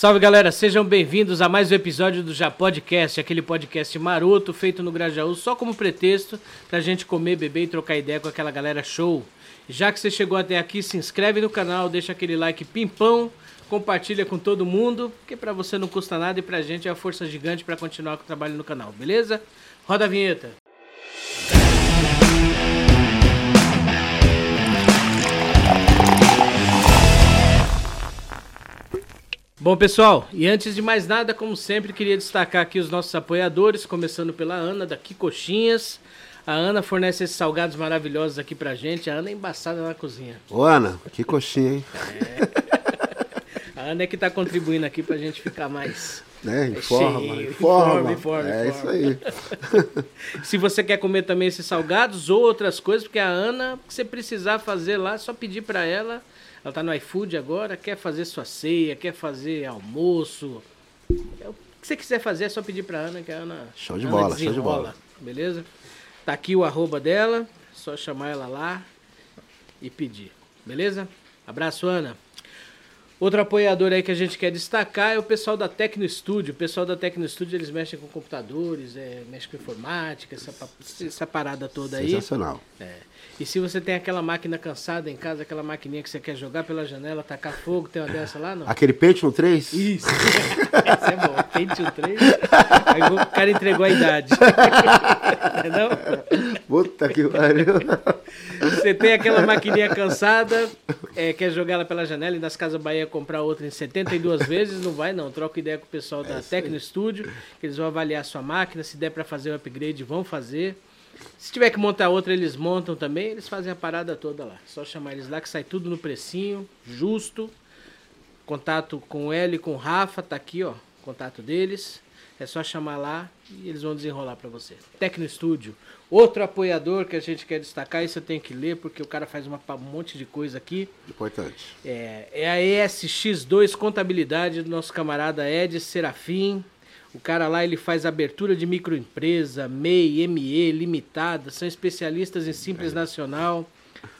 Salve galera, sejam bem-vindos a mais um episódio do Já Podcast, aquele podcast maroto feito no Grajaú só como pretexto pra gente comer, beber e trocar ideia com aquela galera show. Já que você chegou até aqui, se inscreve no canal, deixa aquele like pimpão, compartilha com todo mundo, porque pra você não custa nada e pra gente é uma força gigante pra continuar com o trabalho no canal, beleza? Roda a vinheta. Bom, pessoal, e antes de mais nada, como sempre, queria destacar aqui os nossos apoiadores, começando pela Ana, daqui Coxinhas. A Ana fornece esses salgados maravilhosos aqui pra gente. A Ana é embaçada na cozinha. Ô, Ana, que coxinha, hein? A Ana é que tá contribuindo aqui pra gente ficar mais. Né? Informa, cheio. informa. Informa, informa, É informa. isso aí. Se você quer comer também esses salgados ou outras coisas, porque a Ana, se você precisar fazer lá, é só pedir pra ela. Ela tá no iFood agora, quer fazer sua ceia, quer fazer almoço. É o que você quiser fazer, é só pedir pra Ana, que a Ana. Show de Ana bola, show de bola. Beleza? Tá aqui o arroba dela, só chamar ela lá e pedir. Beleza? Abraço, Ana. Outro apoiador aí que a gente quer destacar é o pessoal da Tecno Studio. O pessoal da Tecno Studio, eles mexem com computadores, é, mexem com informática, essa, essa parada toda aí. Sensacional. É. E se você tem aquela máquina cansada em casa, aquela maquininha que você quer jogar pela janela, tacar fogo, tem uma dessa lá, não? Aquele Pentium 3? Isso. Essa é boa. Pentium 3. Aí o cara entregou a idade. Não? Puta que pariu. Você tem aquela maquininha cansada, é, quer jogar ela pela janela e nas Casas Bahia comprar outra em 72 vezes, não vai não. Troca ideia com o pessoal da Tecno Studio, que eles vão avaliar a sua máquina, se der para fazer o upgrade, vão fazer. Se tiver que montar outra, eles montam também, eles fazem a parada toda lá. Só chamar eles lá que sai tudo no precinho, justo. Contato com o L e com o Rafa, tá aqui, ó, contato deles. É só chamar lá e eles vão desenrolar para você. Tecno Studio, outro apoiador que a gente quer destacar, isso eu tenho que ler porque o cara faz uma, um monte de coisa aqui. Importante. É, é a ESX2 Contabilidade do nosso camarada Ed Serafim. O cara lá ele faz abertura de microempresa, MEI, ME, limitada, são especialistas em Simples Nacional,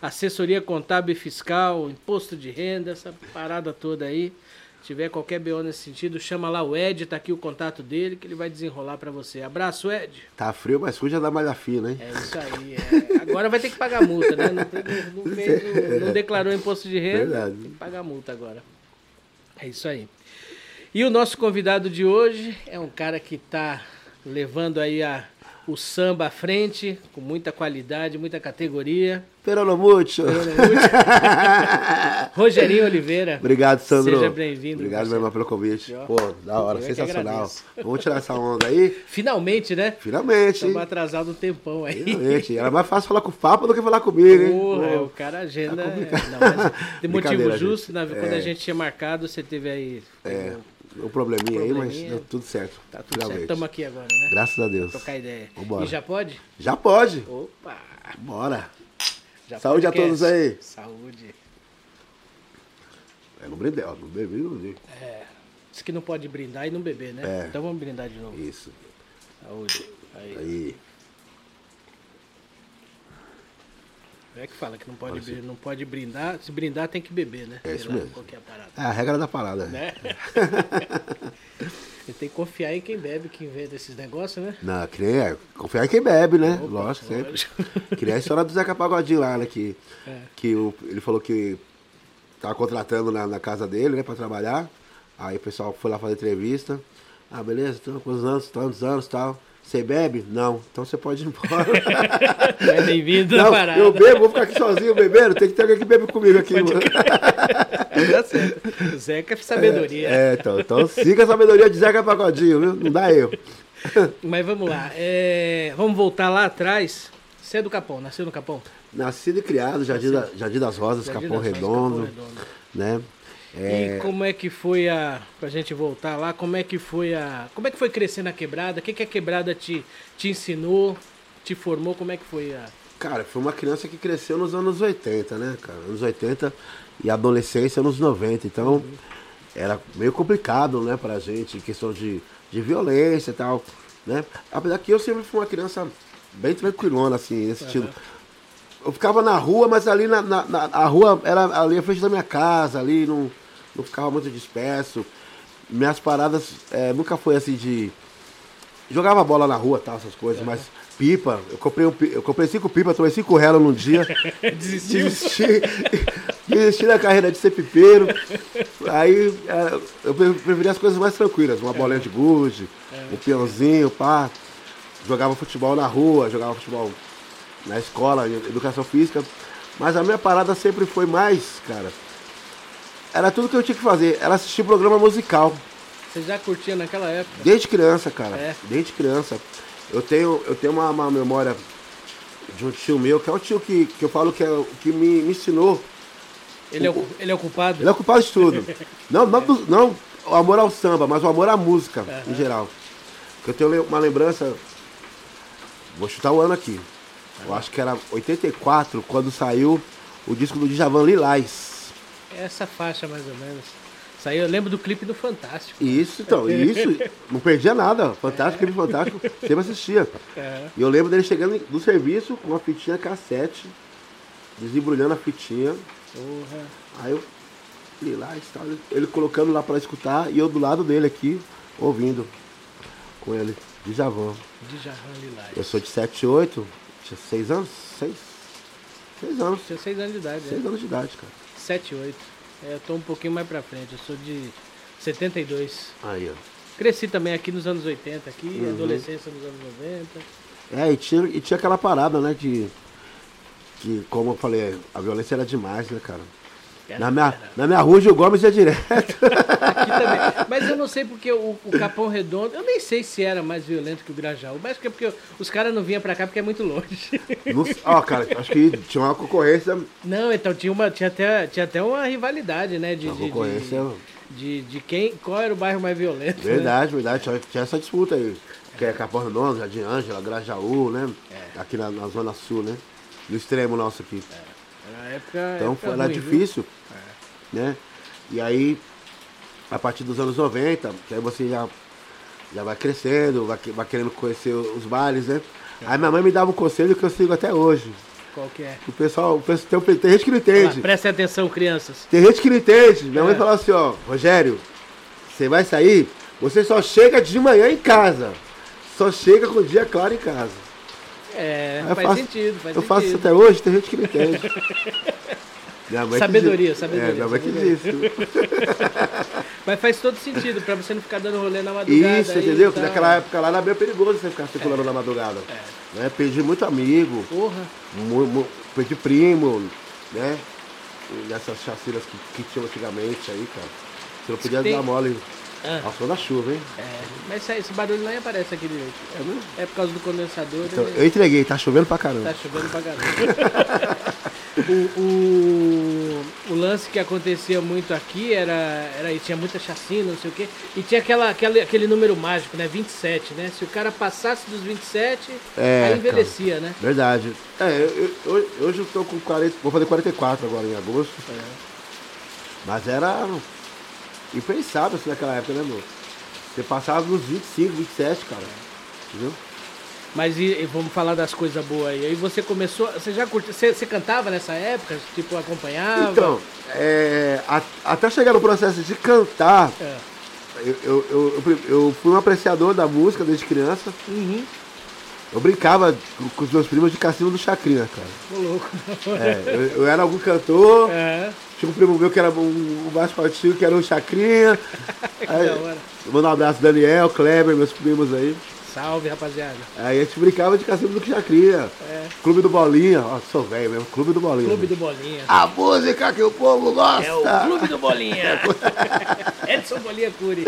assessoria contábil e fiscal, imposto de renda, essa parada toda aí. Se tiver qualquer BO nesse sentido, chama lá o Ed, tá aqui o contato dele que ele vai desenrolar pra você. Abraço, Ed. Tá frio, mas suja da malha fina, hein? É isso aí. é. Agora vai ter que pagar multa, né? Não, tem- não- não fez o- não declarou imposto de renda, Verdade. tem que pagar multa agora. É isso aí. E o nosso convidado de hoje é um cara que está levando aí a, o samba à frente, com muita qualidade, muita categoria. Peronomucho. Rogerinho Oliveira. Obrigado, Sandro. Seja bem-vindo, Obrigado, meu irmão, pelo convite. Pô, da hora, Eu é sensacional. Vamos tirar essa onda aí? Finalmente, né? Finalmente? Estamos atrasados um tempão aí. Finalmente. Era mais fácil falar com o Papa do que falar comigo, hein? Porra, Pô. o cara agenda. tá não, mas de motivo justo, gente. quando É. a gente tinha marcado, você teve aí. É, um probleminha, aí, mas Probleminha. deu tudo certo. Tá tudo finalmente. certo. Estamos aqui agora, né? Graças a Deus. Trocar ideia. Vambora. E já pode? Já pode. Opa! Bora. Já Saúde a todos aí. Saúde. É, não brindei, ó. Não bebi, não bebi. Diz que não pode brindar e não beber, né? É. Então vamos brindar de novo. Isso. Saúde. Aí. Aí. É que fala que não pode, Pode ser. brin- não pode brindar. Se brindar, tem que beber, né? É isso lá, mesmo. É a parada. É a regra da parada. Né? Você tem que confiar em quem bebe, que inventa esses negócios, né? Não, que nem é. Confiar em quem bebe, né? Opa, Lógico, sempre. lógico. Que nem a história do Zeca Pagodinho lá, né? Que, É. que o- ele falou que tava contratando na, na casa dele, né? Pra trabalhar. Aí o pessoal foi lá fazer entrevista. Ah, beleza, então, quantos anos, tantos anos e tal. Você bebe? Não. Então você pode ir embora. É bem-vindo Não, parada. eu bebo, vou ficar aqui sozinho bebendo. Tem que ter alguém que bebe comigo aqui, mano. Tá certo. O Zeca é sabedoria. É, então, então siga a sabedoria de Zeca Pagodinho, viu? Não dá erro. Mas vamos lá. é, Vamos voltar lá atrás. Você é do Capão, nasceu no Capão? Nascido e criado, Jardim, da- Jardim das Rosas, Jardim Capão das Redondo, Capão Redondo. né? É, E como é que foi a. Pra gente voltar lá, como é que foi a. Como é que foi crescer na quebrada? O que, que a quebrada te, te ensinou, te formou? Como é que foi a. Cara, foi uma criança que cresceu nos anos 80, né, cara? Anos 80 e adolescência nos 90. Então, era meio complicado, né, pra gente, em questão de, de violência e tal, né? Apesar que eu sempre fui uma criança bem tranquilona, assim, nesse sentido. Eu ficava na rua, mas ali na, na, na- a rua era ali à frente da minha casa, ali, não, não ficava muito disperso. minhas paradas é, nunca foi assim de. Jogava bola na rua, tal, essas coisas, mas pipa, eu comprei, um, eu comprei cinco pipas, tomei cinco relas num dia. Desistiu? Desisti, desisti da carreira de ser pipeiro. Aí é, eu pre- preferi as coisas mais tranquilas, uma bolinha de gude, um peãozinho, pá. Jogava futebol na rua, jogava futebol na escola, educação física. Mas a minha parada sempre foi mais, cara. Era tudo que eu tinha que fazer, era assistir programa musical. Você já curtia naquela época? Desde criança, cara. É. Desde criança. Eu tenho, eu tenho uma, uma memória de um tio meu, que é o tio que, que eu falo que é que me, me ensinou. Ele é, o, ele é o culpado? Ele é culpado de tudo. não, não, do- não o amor ao samba, mas o amor à música, em geral. Porque eu tenho uma lembrança. Vou chutar o ano aqui. Eu acho que era 84, quando saiu o disco do Djavan Lilás. Essa faixa, mais ou menos. Saiu, eu lembro do clipe do Fantástico. Isso, então, isso, não perdia nada. Fantástico, clipe fantástico, sempre assistia. É. E eu lembro dele chegando do serviço com uma fitinha cassete, desembrulhando a fitinha. Porra. Aí eu li lá ele colocando lá pra escutar e eu do lado dele aqui, ouvindo com ele, Djavan. Djavan Lilás. Eu sou de 7, 8, tinha 6 anos? 6? 6 anos. Tinha 6 anos de idade, 6 é. anos de idade, cara. 7, 8. É, eu tô um pouquinho mais pra frente. Eu sou de 72. Aí, ó. Cresci também aqui nos anos 80, aqui, Uhum. adolescência nos anos 90. É, e tinha, e tinha aquela parada, né, de. Que, como eu falei, a violência era demais, né, cara? Na minha, na minha rua, o Gil Gomes ia direto. Aqui também. Mas eu não sei porque o, o Capão Redondo, eu nem sei se era mais violento que o Grajaú, mas acho que é porque os caras não vinham pra cá porque é muito longe. Ó, cara, acho que tinha uma concorrência. Não, então tinha, uma, tinha, até, tinha até uma rivalidade, né? De, Uma de, concorrência. de, de, de quem, qual era o bairro mais violento. né? Verdade, verdade. Tinha, tinha essa disputa aí. Que é Capão Redondo, Jardim Ângela, Grajaú, né? É. Aqui na, na Zona Sul, né? No extremo nosso aqui. Na época, Então época foi, era ruim, viu? Né? E aí, a partir dos anos 90, que aí você já, já vai crescendo, vai, vai querendo conhecer os bailes, né? Aí minha mãe me dava um conselho que eu sigo até hoje. Qual que é? O pessoal, o pessoal tem, tem gente que não entende. prestem atenção, crianças. Tem gente que não entende. Minha mãe É. falava assim, ó, Rogério, você vai sair, você só chega de manhã em casa. Só chega com o dia claro em casa. É, faz faço- sentido, faz eu faço isso sentido. até hoje, tem gente que não entende. Sabedoria, diz- sabedoria, É, minha mãe que sabedoria. disse. Mas faz todo sentido, pra você não ficar dando rolê na madrugada. Isso, entendeu? e Que tal. naquela época lá era bem perigoso você ficar circulando na madrugada. Né? Perdi muito amigo, Porra. mu- mu- perdi primo, né? Nessas chacinas que, que tinham antigamente aí, cara. Você não podia Tem- dar mole Ah. ao som da chuva, hein? É, mas esse- esse barulho nem aparece aqui direito. É mesmo? É por causa do condensador. Então, ele- eu entreguei, tá chovendo pra caramba. Tá chovendo pra caramba. o, o, o lance que acontecia muito aqui era, era tinha muita chacina, não sei o quê. E tinha aquela, aquele, aquele número mágico, né? 27, né? Se o cara passasse dos 27, É, aí envelhecia, né? Verdade. É, eu, eu- hoje eu tô com 40, vou fazer 44 agora em agosto. Mas era impensável assim naquela época, né, meu? Você passava nos 25, 27, cara. Entendeu? Mas e, e vamos falar das coisas boas aí. Aí você começou. Você já curtiu. Você, você cantava nessa época? Tipo, acompanhava? Então, é, a- até chegar no processo de cantar, É. eu, eu, eu, eu- fui um apreciador da música desde criança. Uhum. Eu brincava com, os meus primos de cassino do Chacrinha, cara. Ô, louco. É, eu, eu era algum cantor, É. tinha um primo meu que era um, um mais fortinho, que era um Chacrinha. Que Aí, da hora. Manda um abraço, Daniel, Kleber, meus primos aí. Salve, rapaziada. Aí a gente brincava de cassino do Chacrinha. É. Clube do Bolinha, ó, sou velho mesmo, Clube do Bolinha. Clube do Bolinha. A música que o povo gosta. É o Clube do Bolinha. Edson Bolinha Cury.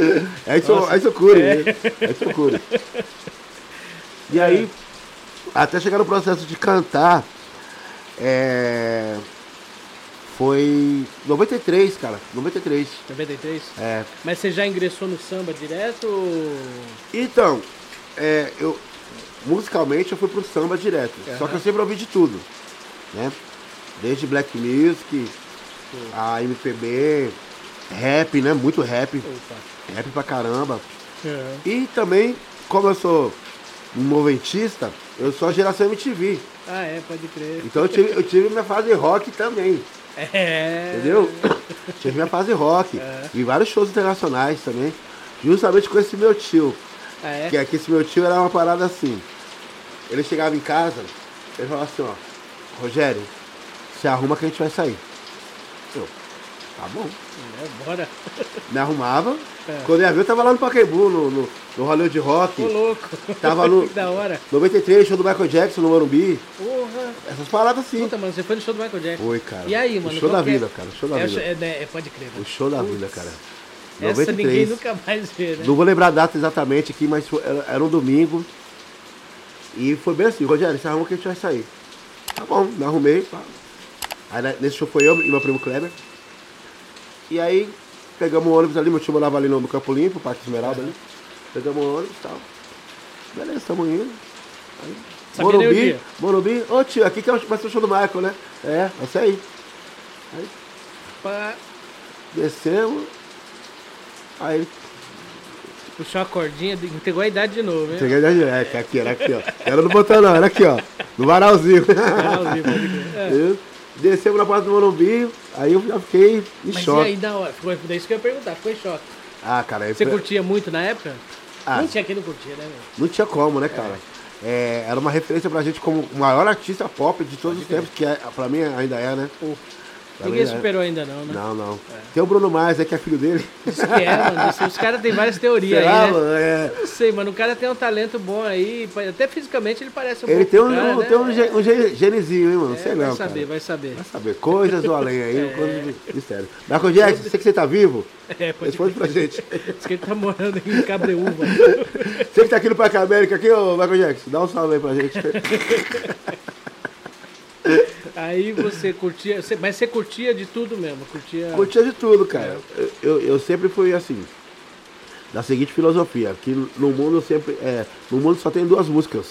É isso, Nossa. é isso Curi, É. né? É isso Curi. E aí, até chegar no processo de cantar, é, foi 93, cara, 93. 93? É. Mas você já ingressou no samba direto? ou- Então, é, eu, musicalmente eu fui pro samba direto, só que eu sempre ouvi de tudo, né? Desde black music, a MPB, rap, né? Muito rap, Opa. rap pra caramba. É. E também, como eu sou um noventista, eu sou a geração MTV. Ah, é, pode crer. Então eu tive, eu tive minha fase rock também, É. entendeu? tive minha fase rock. É. Vi vários shows internacionais também. Justamente com esse meu tio. Ah, é? Que, é que esse meu tio era uma parada assim. Ele chegava em casa, ele falava assim, ó, Rogério, se arruma que a gente vai sair. Eu, tá bom. É, bora. Me arrumava. É. Quando eu ia ver, eu tava lá no Pacaembu, no, no, no Hollywood Rock. Ô, louco. Tava no- da hora. 93, show do Michael Jackson no Morumbi. Porra. Essas paradas assim. Puta, mano, você foi no show do Michael Jackson. Foi, cara. E aí, mano? O show da é? vida, cara. O show da é, vida. É, né, é, pode crer, O mano. show da Putz. vida, cara. Essa ninguém nunca mais vê, né? Não vou lembrar a data exatamente aqui, mas foi- era, era um domingo. E foi bem assim, Rogério, se arruma que a gente vai sair. Tá bom, me arrumei. pá. Aí né, nesse show foi eu e meu primo Kleber. E aí pegamos o ônibus ali, meu tio morava ali no, Campo Limpo, Parque Esmeralda ali. Pegamos o ônibus e tal. Beleza, estamos indo. Aí, Sabia Morumbi. Morumbi, ô tio, aqui que é o- vai ser o show do Michael, né? É, vai ser aí. Pá, Descemos. Aí ele puxou a cordinha, entregou a idade de novo, hein? Cheguei da direita, aqui, era aqui, ó. Era no botão não, era aqui, ó. No varalzinho. Varalzinho, pode crer. É. Eu Descemos na porta do Morumbi, aí eu já fiquei em Mas choque. e aí, da hora? Ficou, daí isso que eu ia perguntar, ficou em choque. Ah, cara, aí Você foi- curtia muito na época? Ah. Não tinha quem não curtia, né, meu? não tinha como, né, cara? É, era uma referência pra gente como o maior artista pop de todos os tempos, que é, pra mim ainda é, né? Ninguém é. superou ainda não, né? Não, não. Tem o Bruno Mars, é que é filho dele. Isso que é, mano. Os caras têm várias teorias Será, aí, né? mano? É. Não sei, mano. O cara tem um talento bom aí. Até fisicamente ele parece um Ele tem um, cara, um- né? tem um, ge- um ge- genezinho, hein, mano? É, Sei vai não, saber, cara. vai saber. Vai saber. Coisas do além aí, coisas de mistério. Michael Jackson, sei que você tá vivo. É, pode Responde pra gente. Diz que ele tá morando em Cabreúva. Você que tá aqui no Parque América, aqui, ô Michael Jackson, dá um salve aí pra gente. Aí você curtia. mas você curtia de tudo mesmo. Curtia. Curtia de tudo, cara. Eu, eu, eu sempre fui assim, da seguinte filosofia, que no mundo sempre, é, no mundo só tem duas músicas,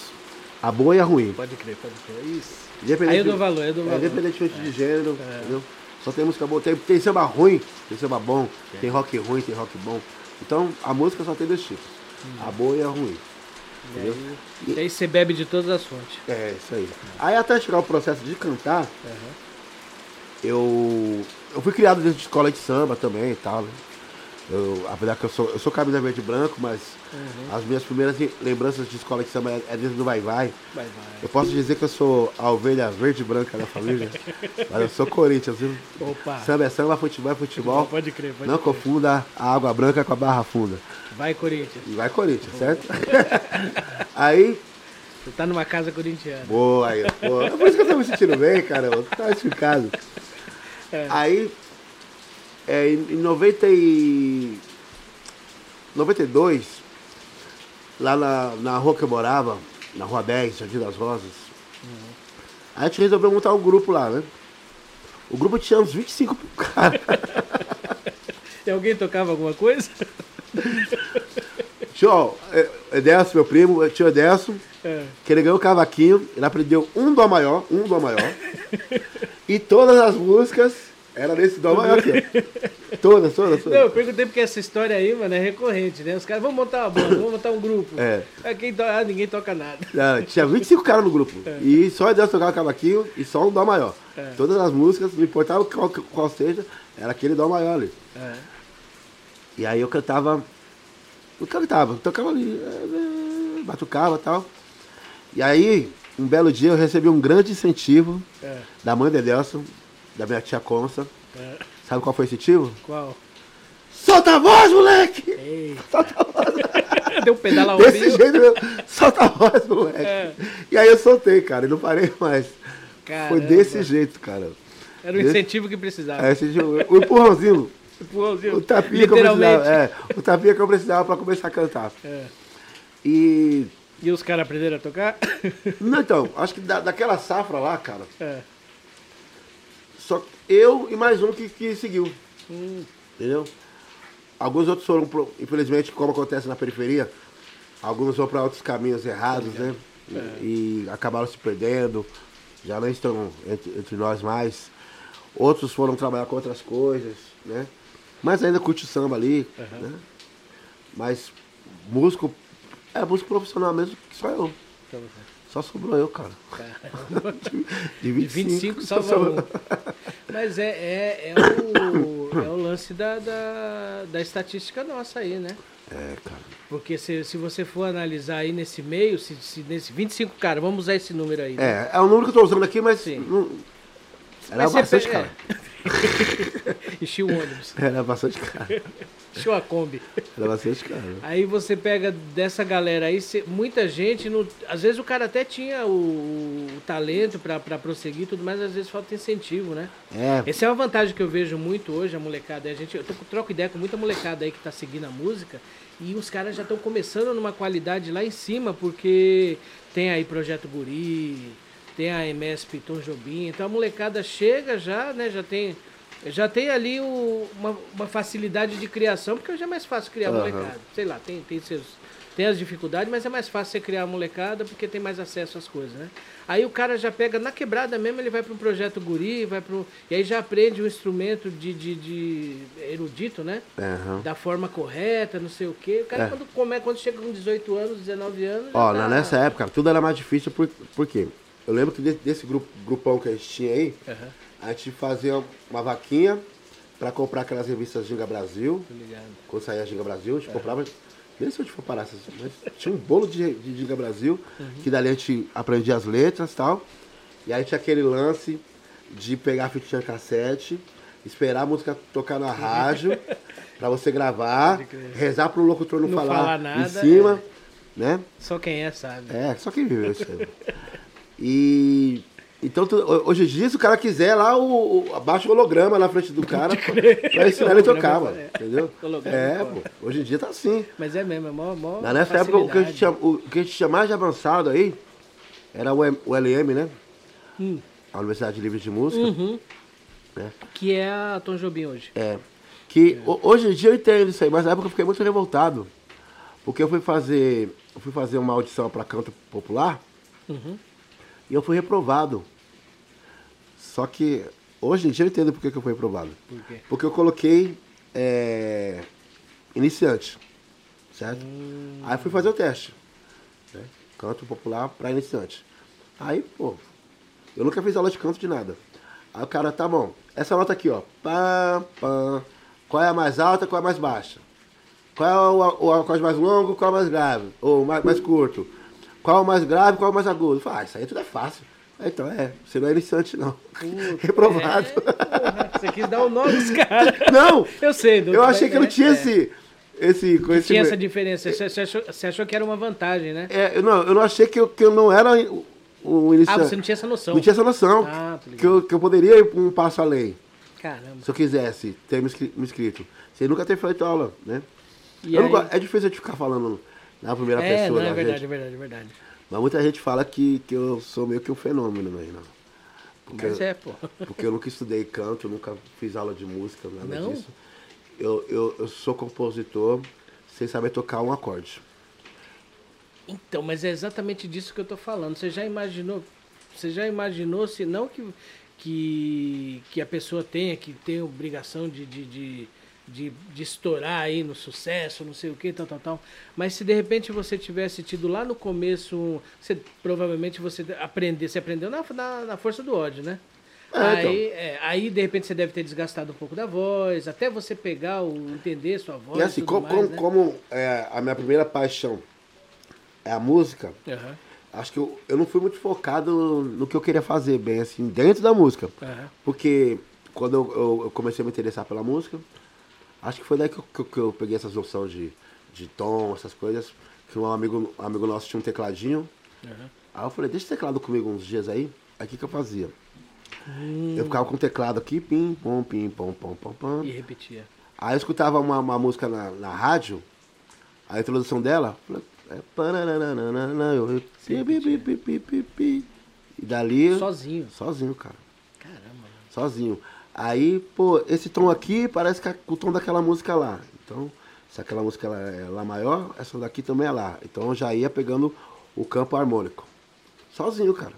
a boa e a ruim. Pode crer, pode crer. Isso. Independente- Aí eu dou valor, eu dou É, valor. independentemente de gênero, entendeu? Só tem música boa. Tem, tem samba ruim, tem samba bom, tem rock ruim, tem rock bom. Então a música só tem dois tipos, a boa e a ruim. E aí, e aí você bebe de todas as fontes. É, isso aí. Aí até chegar o processo de cantar, eu, eu fui criado dentro de escola de samba também e tal, né? Eu, apesar que eu sou, eu sou camisa verde e branco, mas as minhas primeiras lembranças de escola de samba é, é dentro do Vai Vai. Vai, vai. Eu posso dizer que eu sou a ovelha verde e branca da família, mas eu sou Corinthians, viu? Opa. Samba é samba, futebol é futebol. Pode crer, pode Não crer. confunda a água branca com a barra funda. Vai, Corinthians. Vai Corinthians, certo? aí Você tá numa casa corintiana. Boa aí, pô. É por isso que eu tô me sentindo bem, caramba. Tá explicado. É. Aí, é, em em 90 e... 92, lá na, na rua que eu morava, na rua 10, Jardim das Rosas, aí a gente resolveu montar um grupo lá, né? O grupo tinha uns 25 caras. E alguém tocava alguma coisa? Tinha, ó, é, Edelso, meu primo, tinha Edelso, É. que ele ganhou o cavaquinho, ele aprendeu um dó maior, um dó maior. e todas as músicas eram nesse dó maior aqui. ó. Todas, todas, Não, eu perguntei porque essa história aí, mano, é recorrente, né? Os caras vão montar uma banda, vão montar um grupo. É. Aí quem to... ah, ninguém toca nada. Ah, Tinha 25 caras no grupo. E só Edelso tocava cavaquinho e só um dó maior. É. Todas as músicas, não importava qual, qual seja, era aquele dó maior ali. É. E aí eu cantava. Eu cantava, tocava ali, eh, batucava e tal. E aí, um belo dia eu recebi um grande incentivo É. da mãe de Edelson, da minha tia Consa. É. Sabe qual foi o incentivo? Qual? Solta a voz, moleque! Solta a voz! Deu um pedal ao Desse vivo. jeito mesmo, solta a voz, moleque! É. E aí eu soltei, cara, e não parei mais. Foi Caramba. desse jeito, cara. Era o incentivo que precisava. É, esse, o empurrãozinho, Empurrãozinho, o tapinha que eu Literalmente. precisava. É, o tapinha que eu precisava pra começar a cantar. É. E. E os caras aprenderam a tocar? Não, então, acho que da, daquela safra lá, cara, É. eu e mais um que, que seguiu. Entendeu? Alguns outros foram, pro- infelizmente, como acontece na periferia, alguns foram para outros caminhos errados, né? E, e acabaram se perdendo, já não estão entre, entre nós mais. Outros foram trabalhar com outras coisas, né? Mas ainda curte o samba ali, né? Mas músico, é músico profissional mesmo, que só eu. Só sobrou eu, cara. caramba. De De 25, 25 só sobrou- um. Mas é, é, é, o, é o lance da, da, da estatística nossa aí, né? É, cara. Porque se, se você for analisar aí nesse meio, se, se nesse 25 cara, vamos usar esse número aí. né? É, é o número que eu tô usando aqui, mas. Sim. Não, era Mas bastante pe- cara. Enchi o ônibus, Era bastante cara. encheu a Kombi. Era bastante cara. Aí você pega dessa galera aí, cê- muita gente, não- às vezes o cara até tinha o, o talento pra pra prosseguir e tudo mais, às vezes falta incentivo, né? É, Essa é uma vantagem que eu vejo muito hoje, a molecada. A gente, eu tô, troco ideia com muita molecada aí que tá seguindo a música e os caras já estão começando numa qualidade lá em cima, porque tem aí Projeto Guri, tem a MSP Tom Jobim, então a molecada chega já, né, já tem, já tem ali o- uma, uma facilidade de criação, porque hoje é mais fácil criar Aham. molecada. Sei lá, tem, tem seus. Tem as dificuldades, mas é mais fácil você criar a molecada porque tem mais acesso às coisas, né? Aí o cara já pega na quebrada mesmo, ele vai para um projeto guri, vai para e aí já aprende um instrumento de, de, de erudito, né? aham. Da forma correta, não sei o quê. O cara É. quando, come, quando chega com 18 anos, 19 anos, Ó, tá... nessa época, tudo era mais difícil, por, por quê? Eu lembro que de- desse grupo, grupão que a gente tinha aí, Aham, a gente fazia uma vaquinha pra comprar aquelas revistas Ginga Brasil. Quando saía a Ginga Brasil, a gente comprava. Nem sei onde for parar, tinha um bolo de, de Ginga Brasil, que dali a gente aprendia as letras e tal. E aí tinha aquele lance de pegar a fitinha cassete, esperar a música tocar na rádio, pra você gravar, rezar pro locutor não, Não falar, falar nada, em cima, né? Só quem é sabe. É, só quem viveu isso aí. E. Então, tu- hoje em dia, se o cara quiser lá, o, o, abaixa o holograma na frente do cara pra ensinar ele tocar, mano. é. Entendeu? Holograma, É, pô. pô. Hoje em dia tá assim. Mas é mesmo, é mó, mó Mas nessa época, o que, a gente facilidade. tinha, o que a gente tinha mais de avançado aí era o, M- o LM, né? Hum. A Universidade Livre de Música. Uhum. né? Que é a Tom Jobim hoje. É. Que ho- hoje em dia eu entendo isso aí, mas na época eu fiquei muito revoltado. Porque eu fui fazer. Eu fui fazer uma audição para canto popular Uhum. e eu fui reprovado. Só que hoje em dia eu entendo por que que eu fui reprovado. Por quê? Porque eu coloquei é, iniciante. Certo? Hum. Aí fui fazer o teste. né? Canto popular para iniciante. Aí, pô, eu nunca fiz aula de canto de nada. Aí o cara, tá bom, essa nota aqui, ó. Pá, pá. Qual é a mais alta, qual é a mais baixa? Qual é o, o acorde mais longo, qual é o mais grave? Ou mais, mais curto? Qual é o mais grave, qual é o mais agudo? Falei, ah, isso aí tudo é fácil. Aí, então, é, você não é iniciante, não. Reprovado. É, você quis dar o nome dos caras. Não! Eu sei, doutor. Eu achei que não é, tinha é. esse, esse conhecimento. Tinha essa diferença. Você, achou, você achou que era uma vantagem, né? É, eu, não, eu não achei que eu, que eu não era o, o Ah, iniciante. você não tinha essa noção. Não tinha essa noção. Ah, que, eu, que eu poderia ir um passo além, Caramba. se eu quisesse ter me inscri- me inscrito. Sem nunca ter feito aula, né? Eu não é difícil gente ficar falando na primeira É, pessoa não, é da verdade, gente. é verdade, é verdade. Mas muita gente fala que, que eu sou meio que um fenômeno aí, não. Porque, Mas é, pô. porque eu nunca estudei canto, nunca fiz aula de música, nada Não? disso. Eu, eu, eu sou compositor sem saber tocar um acorde. Então, mas é exatamente disso que eu tô falando. Você já imaginou, você já imaginou se não que, que, que a pessoa tenha que ter obrigação de, de, de, de, de estourar aí no sucesso, não sei o que, tal, tal, tal. Mas se de repente você tivesse tido lá no começo, você, provavelmente você aprender, você aprendeu na, na, na força do ódio, né? É, aí, é, aí, de repente, você deve ter desgastado um pouco da voz, até você pegar, o, entender sua voz. E assim, como, mais, como, né? como, é, a minha primeira paixão é a música, Aham, acho que eu, eu não fui muito focado no que eu queria fazer bem, assim, dentro da música. aham. Porque quando eu, eu- eu comecei a me interessar pela música, acho que foi daí que eu, que eu- que eu peguei essas noções de, de tom, essas coisas. Que um amigo, um amigo nosso tinha um tecladinho. aham. Aí eu falei, deixa o teclado comigo uns dias aí. Aí o que, que eu fazia? Hum. Eu ficava com o teclado aqui, pim, pom, pim, pom, pom, pom, pom. E repetia. Aí eu escutava uma, uma música na, na rádio, a introdução dela, é, eu, pi, pi, pi, pi, pi, pi, pi. e dali, Sozinho. sozinho, cara, Caramba. mano. sozinho. Aí, pô, esse tom aqui parece que é o tom daquela música lá. Então, se aquela música ela é lá maior, essa daqui também é lá. Então eu já ia pegando o campo harmônico. Sozinho, cara.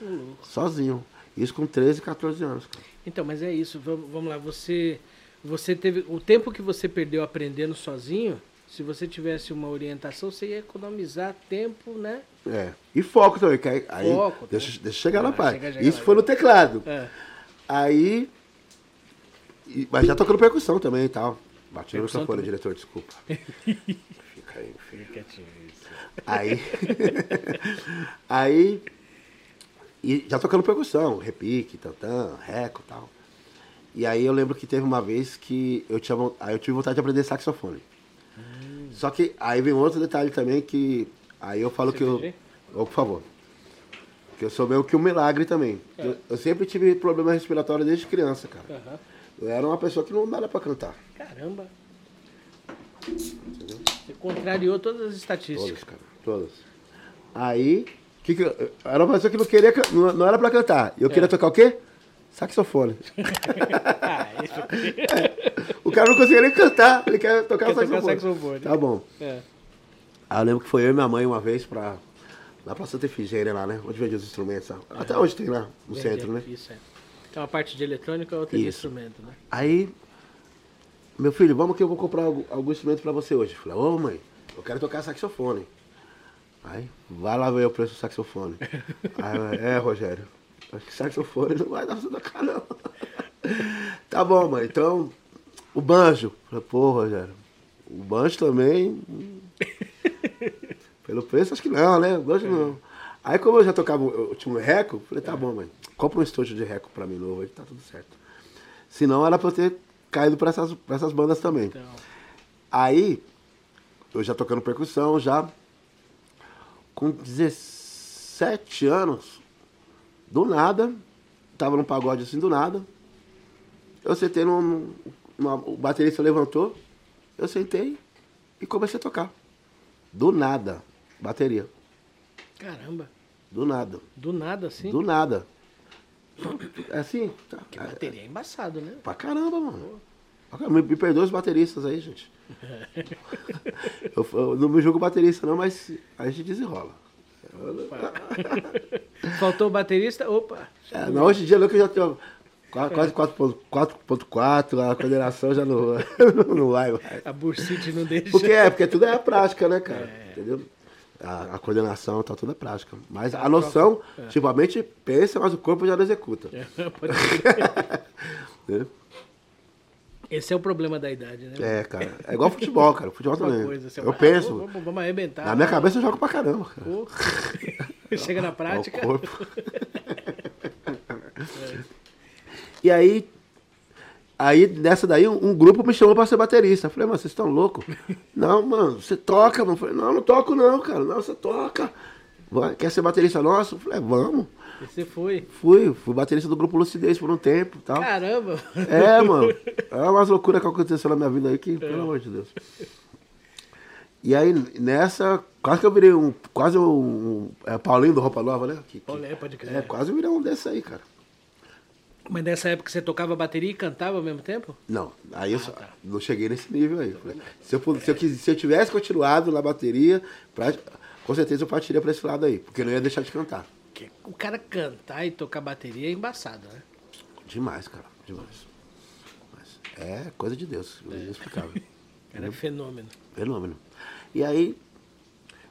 Louco. Sozinho. Isso com 13, 14 anos, cara. Então, mas é isso. Vamos, vamos lá. Você, você teve o tempo que você perdeu aprendendo sozinho. Se você tivesse uma orientação, você ia economizar tempo, né? É. E foco também, que aí, aí Foco, deixa, né? deixa eu chegar Ah, na parte. Isso lá, foi no teclado. É. Aí. E- Mas já tocando percussão também e tal. Bati no também. diretor, desculpa. Fica aí, filho. Fica isso. Aí. aí. E já tocando percussão, repique, tantã, reco e tal. E aí eu lembro que teve uma vez que eu, tinha, aí eu tive vontade de aprender saxofone. Só que aí vem outro detalhe também que. Aí eu falo que eu. CBG? Ô, por favor. Que eu sou meio que um milagre também. Eu, eu sempre tive problema respiratório desde criança, cara. Aham. Eu era uma pessoa que não dava pra cantar. Caramba. Você contrariou todas as estatísticas. Todas, cara. Todas. Aí, que que eu, era uma pessoa que não queria, não, não era pra cantar. Eu É. queria tocar o quê? Saxofone. Ah, isso. O cara não conseguia nem cantar, ele quer tocar Quer tocar saxofone. saxofone. Tá bom. É. Aí eu lembro que foi eu e minha mãe uma vez pra. Lá pra Santa Efigênia, lá, né? Onde vende os instrumentos. ó. Até hoje tem lá, no Vende centro, né? Isso é. Tem uma parte de eletrônica, outra de Isso. instrumento, né? Aí, meu filho, vamos que eu vou comprar algum, algum instrumento pra você hoje. Eu falei, ô mãe, eu quero tocar saxofone. Aí, vai lá ver o preço do saxofone. Aí, é, Rogério, acho que saxofone não vai dar pra você tocar, não. tá bom, mãe, então, o banjo. Eu falei, pô, Rogério, o banjo também. hum, Pelo preço, acho que não, né? O banjo não. Aí, como eu já tocava, eu tinha um reco, falei, tá bom, mãe, compra um estojo de reco pra mim novo, aí tá tudo certo. Senão era pra eu ter caído pra essas, pra essas bandas também. Então, Aí, eu já tocando percussão, já com 17 anos, do nada, tava num pagode assim, do nada. Eu sentei num. numa- o baterista levantou, eu sentei e comecei a tocar. Do nada. Bateria. Caramba. Do nada. Do nada, assim. Do nada. É assim? Tá. Que bateria é embaçado, né? Pra caramba, mano. Me, me perdoa os bateristas aí, gente. eu, eu não me julgo baterista, não, mas a gente desenrola. Faltou o baterista? Opa. É, não, hoje em dia, eu já tenho qua- quase 4.4, a coordenação já não, não vai mais. A bursite não deixa. Porque é, porque tudo é a prática, né, cara? Entendeu? A, a coordenação tá é prática. Mas a noção, tipo, a mente pensa, mas o corpo já não executa. Pode crer. né? Esse é o problema da idade, né? É, cara. É igual futebol, cara. Futebol também. coisa, assim, eu ah, penso. Vamos, vamos arrebentar. Na minha cabeça eu jogo pra caramba, cara. Chega na É o prática. corpo. E aí, aí nessa daí, um, grupo me chamou pra ser baterista. Eu falei, mano, vocês estão loucos? não, mano, você toca, mano. Eu falei, não, não toco não, cara. Não, você toca. Vai, quer ser baterista nosso? Eu falei, vamos. E Você foi. Fui, fui baterista do grupo Lucidez por um tempo tal. Caramba. É, mano. É umas loucuras que aconteceu na minha vida aí que, pelo amor de Deus. E aí, nessa, quase que eu virei um. Quase um. um- é, Paulinho do Roupa Nova, né? Que- que- pode crer. é, quase virei um desse aí, cara. Mas nessa época você tocava bateria e cantava ao mesmo tempo? Não, aí eu só- tá. não cheguei nesse nível aí. Se eu, se, eu se eu tivesse continuado na bateria, pra- com certeza eu partiria pra esse lado aí, porque eu não ia deixar de cantar. O cara cantar e tocar bateria é embaçado, né? Demais, cara, demais. Mas é coisa de Deus, inexplicável. Era fenômeno. Fenômeno. E aí,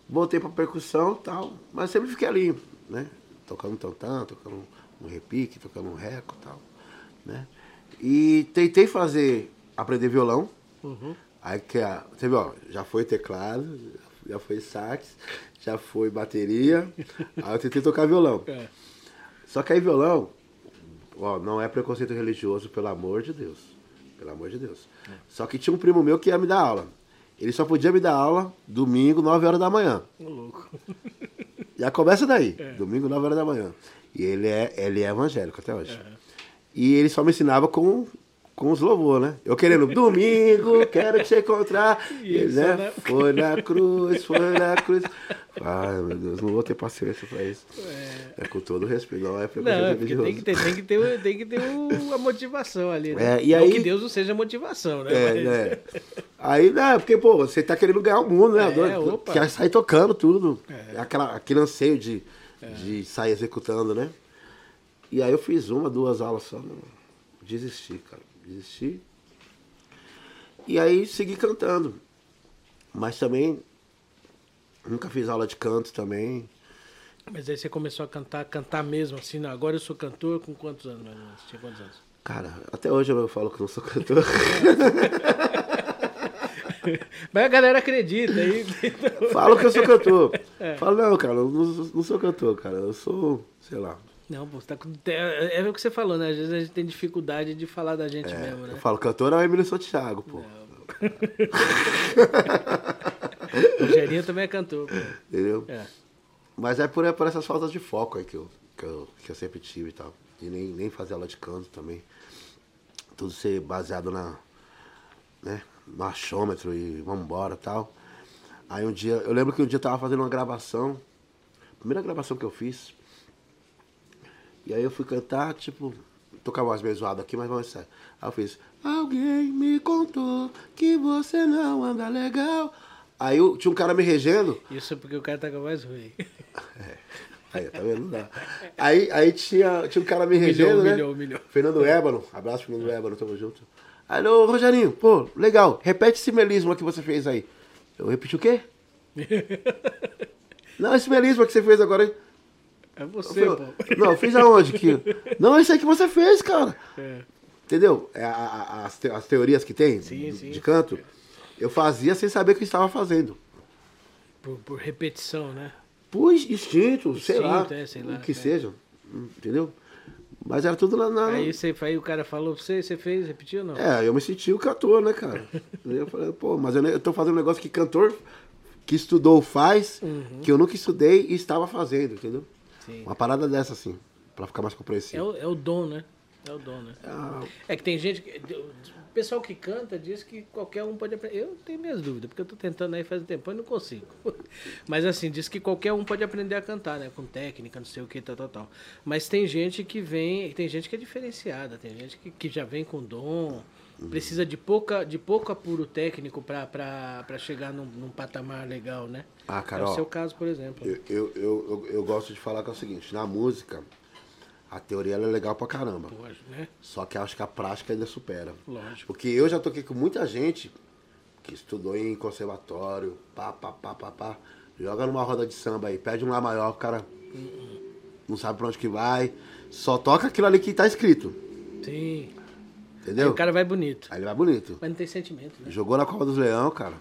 voltei pra percussão e tal, mas sempre fiquei ali, né? Tocando um tantã, tocando um repique, tocando um reco e tal, né? E tentei fazer, aprender violão. Uhum. Aí que a, você viu, ó, já foi teclado, já foi sax, já foi bateria. aí eu tentei tocar violão. É. Só que aí violão, ó, não é preconceito religioso, pelo amor de Deus. Pelo amor de Deus. Só que tinha um primo meu que ia me dar aula. Ele só podia me dar aula domingo, 9 horas da manhã. Ô, louco. Já começa daí. Domingo, 9 horas da manhã. E ele é, ele é evangélico até hoje. E ele só me ensinava com, com os louvor, né? Eu querendo, domingo, quero te encontrar. Só né? na- Foi na cruz, foi na cruz. Ai, meu Deus, não vou ter paciência pra isso. É, com todo respeito, não é Não, religioso. tem que ter, tem que ter, tem que ter o- a motivação ali, né? É, e Não aí- que Deus não seja motivação, né? É, Mas- né? Aí, né, porque, pô, você tá querendo ganhar o mundo, né? É. Quer sair tocando tudo. É. É. Aquela, aquele anseio de, de sair executando, né? E aí eu fiz uma, duas aulas só, não, desisti, cara. Desisti. E aí segui cantando. Mas também nunca fiz aula de canto também. Mas aí você começou a cantar, cantar mesmo, assim, não, agora eu sou cantor com quantos anos? Tinha quantos anos? Cara, até hoje eu falo que não sou cantor. Mas a galera acredita aí. Falo que eu sou cantor. Falo, não, cara, eu não, não sou cantor, cara. Eu sou, sei lá. Não, pô, tá com... é, é o que você falou, né? Às vezes a gente tem dificuldade de falar da gente mesmo, né? Eu falo, cantor é o Emílio Santiago, pô. O Gerinho também é cantor, pô. Entendeu? É. Mas é por, é por essas faltas de foco aí que eu, que eu, que eu sempre tive e tal. E nem, nem fazer aula de canto também. Tudo ser baseado na, né, no achômetro e vambora e tal. Aí um dia, eu lembro que um dia eu tava fazendo uma gravação, primeira gravação que eu fiz. E aí eu fui cantar, tipo, tocar umas meio zoado aqui, mas vamos sério. Aí eu fiz, alguém me contou que você não anda legal. Aí eu, tinha um cara me regendo, Isso é porque o cara tá com a voz ruim. Aí, tá vendo? Não dá. Aí, aí tinha, tinha um cara me regendo, né? humilhou, humilhou. Fernando Ébano. Abraço, Fernando Ébano, tamo junto. Aí, ô, Rogerinho, pô, legal. Repete esse melisma que você fez aí. Eu repeti o quê? Não, esse melisma que você fez agora aí. É Eu você, falei, pô. Não, eu fiz aonde? Que... Não, isso aí que você fez, cara. É. Entendeu? É, as, te- as teorias que tem Sim, de, sim. de canto, eu fazia sem saber o que estava fazendo. Por, por repetição, né? Por instinto, sei lá. Instinto, é, sei lá, o que é. seja. Entendeu? Mas era tudo lá na. Aí, você, aí o cara falou pra você, você fez, repetiu ou não? É, eu me senti o cantor, né, cara? Eu falei, pô, mas eu, eu tô fazendo um negócio que cantor que estudou faz, Uhum. que eu nunca estudei e estava fazendo, entendeu? Sim. Uma parada dessa, assim, pra ficar mais É compreensível. o, é o dom, né? É o dom, né? Ah, É que tem gente que. O pessoal que canta diz que qualquer um pode aprender. Eu tenho minhas dúvidas, porque eu tô tentando aí faz um tempo e não consigo. Mas assim, diz que qualquer um pode aprender a cantar, né? Com técnica, não sei o que, tal, tal, tal. Mas tem gente que vem. Tem gente que é diferenciada, tem gente que, que já vem com dom. Precisa de pouca, de pouco apuro técnico pra chegar num, num patamar legal, né? Ah, É cara, o seu caso, por exemplo. eu, eu, eu, eu, eu gosto de falar que é o seguinte, na música, a teoria ela é legal pra caramba. Lógico, né? Só que acho que a prática ainda supera. Lógico. Porque eu já toquei com muita gente que estudou em conservatório, pá, pá, pá, pá, pá. Joga numa roda de samba aí, pede um lá maior, o cara não sabe pra onde que vai. Só toca aquilo ali que tá escrito. Sim. Aí Entendeu? o cara vai bonito. Aí ele vai bonito. Mas não tem sentimento, né? Jogou na Copa dos Leão, cara.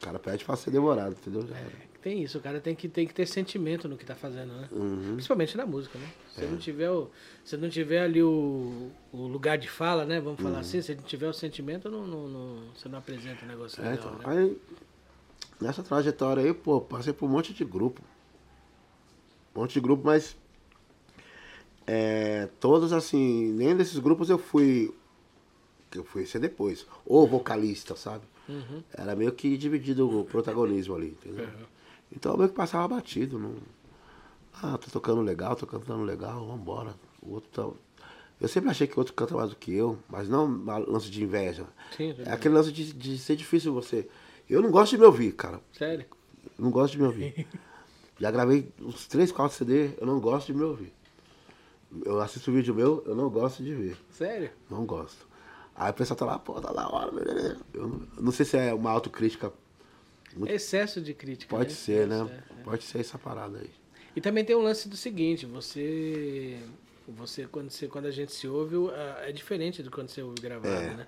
O cara pede pra ser demorado, entendeu? Já era. Tem isso, o cara tem que, tem que ter sentimento no que tá fazendo, né? Uhum. Principalmente na música, né? É. Se não tiver o, se não tiver ali o, o lugar de fala, né? Vamos Uhum. falar assim, se não tiver o sentimento, não, não, não- você não apresenta um negócio É, legal, então, né? aí, nessa trajetória aí, pô, passei por um monte de grupo. Um monte de grupo, mas é, todos assim, nem desses grupos eu fui. Que eu fui ser depois. Ou vocalista, sabe? Uhum. Era meio que dividido o protagonismo ali, entendeu? Então eu meio que passava batido. Não... Ah, tô tocando legal, tô cantando legal, vambora. O outro tá. Eu sempre achei que o outro canta mais do que eu, mas não lance de inveja. Sim, É aquele lance de, de ser difícil você. Eu não gosto de me ouvir, cara. Sério? Não gosto de me ouvir. Já gravei uns 3, 4 CD, eu não gosto de me ouvir. Eu assisto vídeo meu, eu não gosto de ver. Sério? Não gosto. Aí o pessoal tá lá, pô, tá da hora. beleza. Eu não, eu não sei se é uma autocrítica. Muito- Excesso de crítica. Pode né? ser, né? É, é. Pode ser essa parada aí. E também tem um lance do seguinte, você. Você, quando, você, quando a gente se ouve, é diferente do quando você ouve gravado, É. né?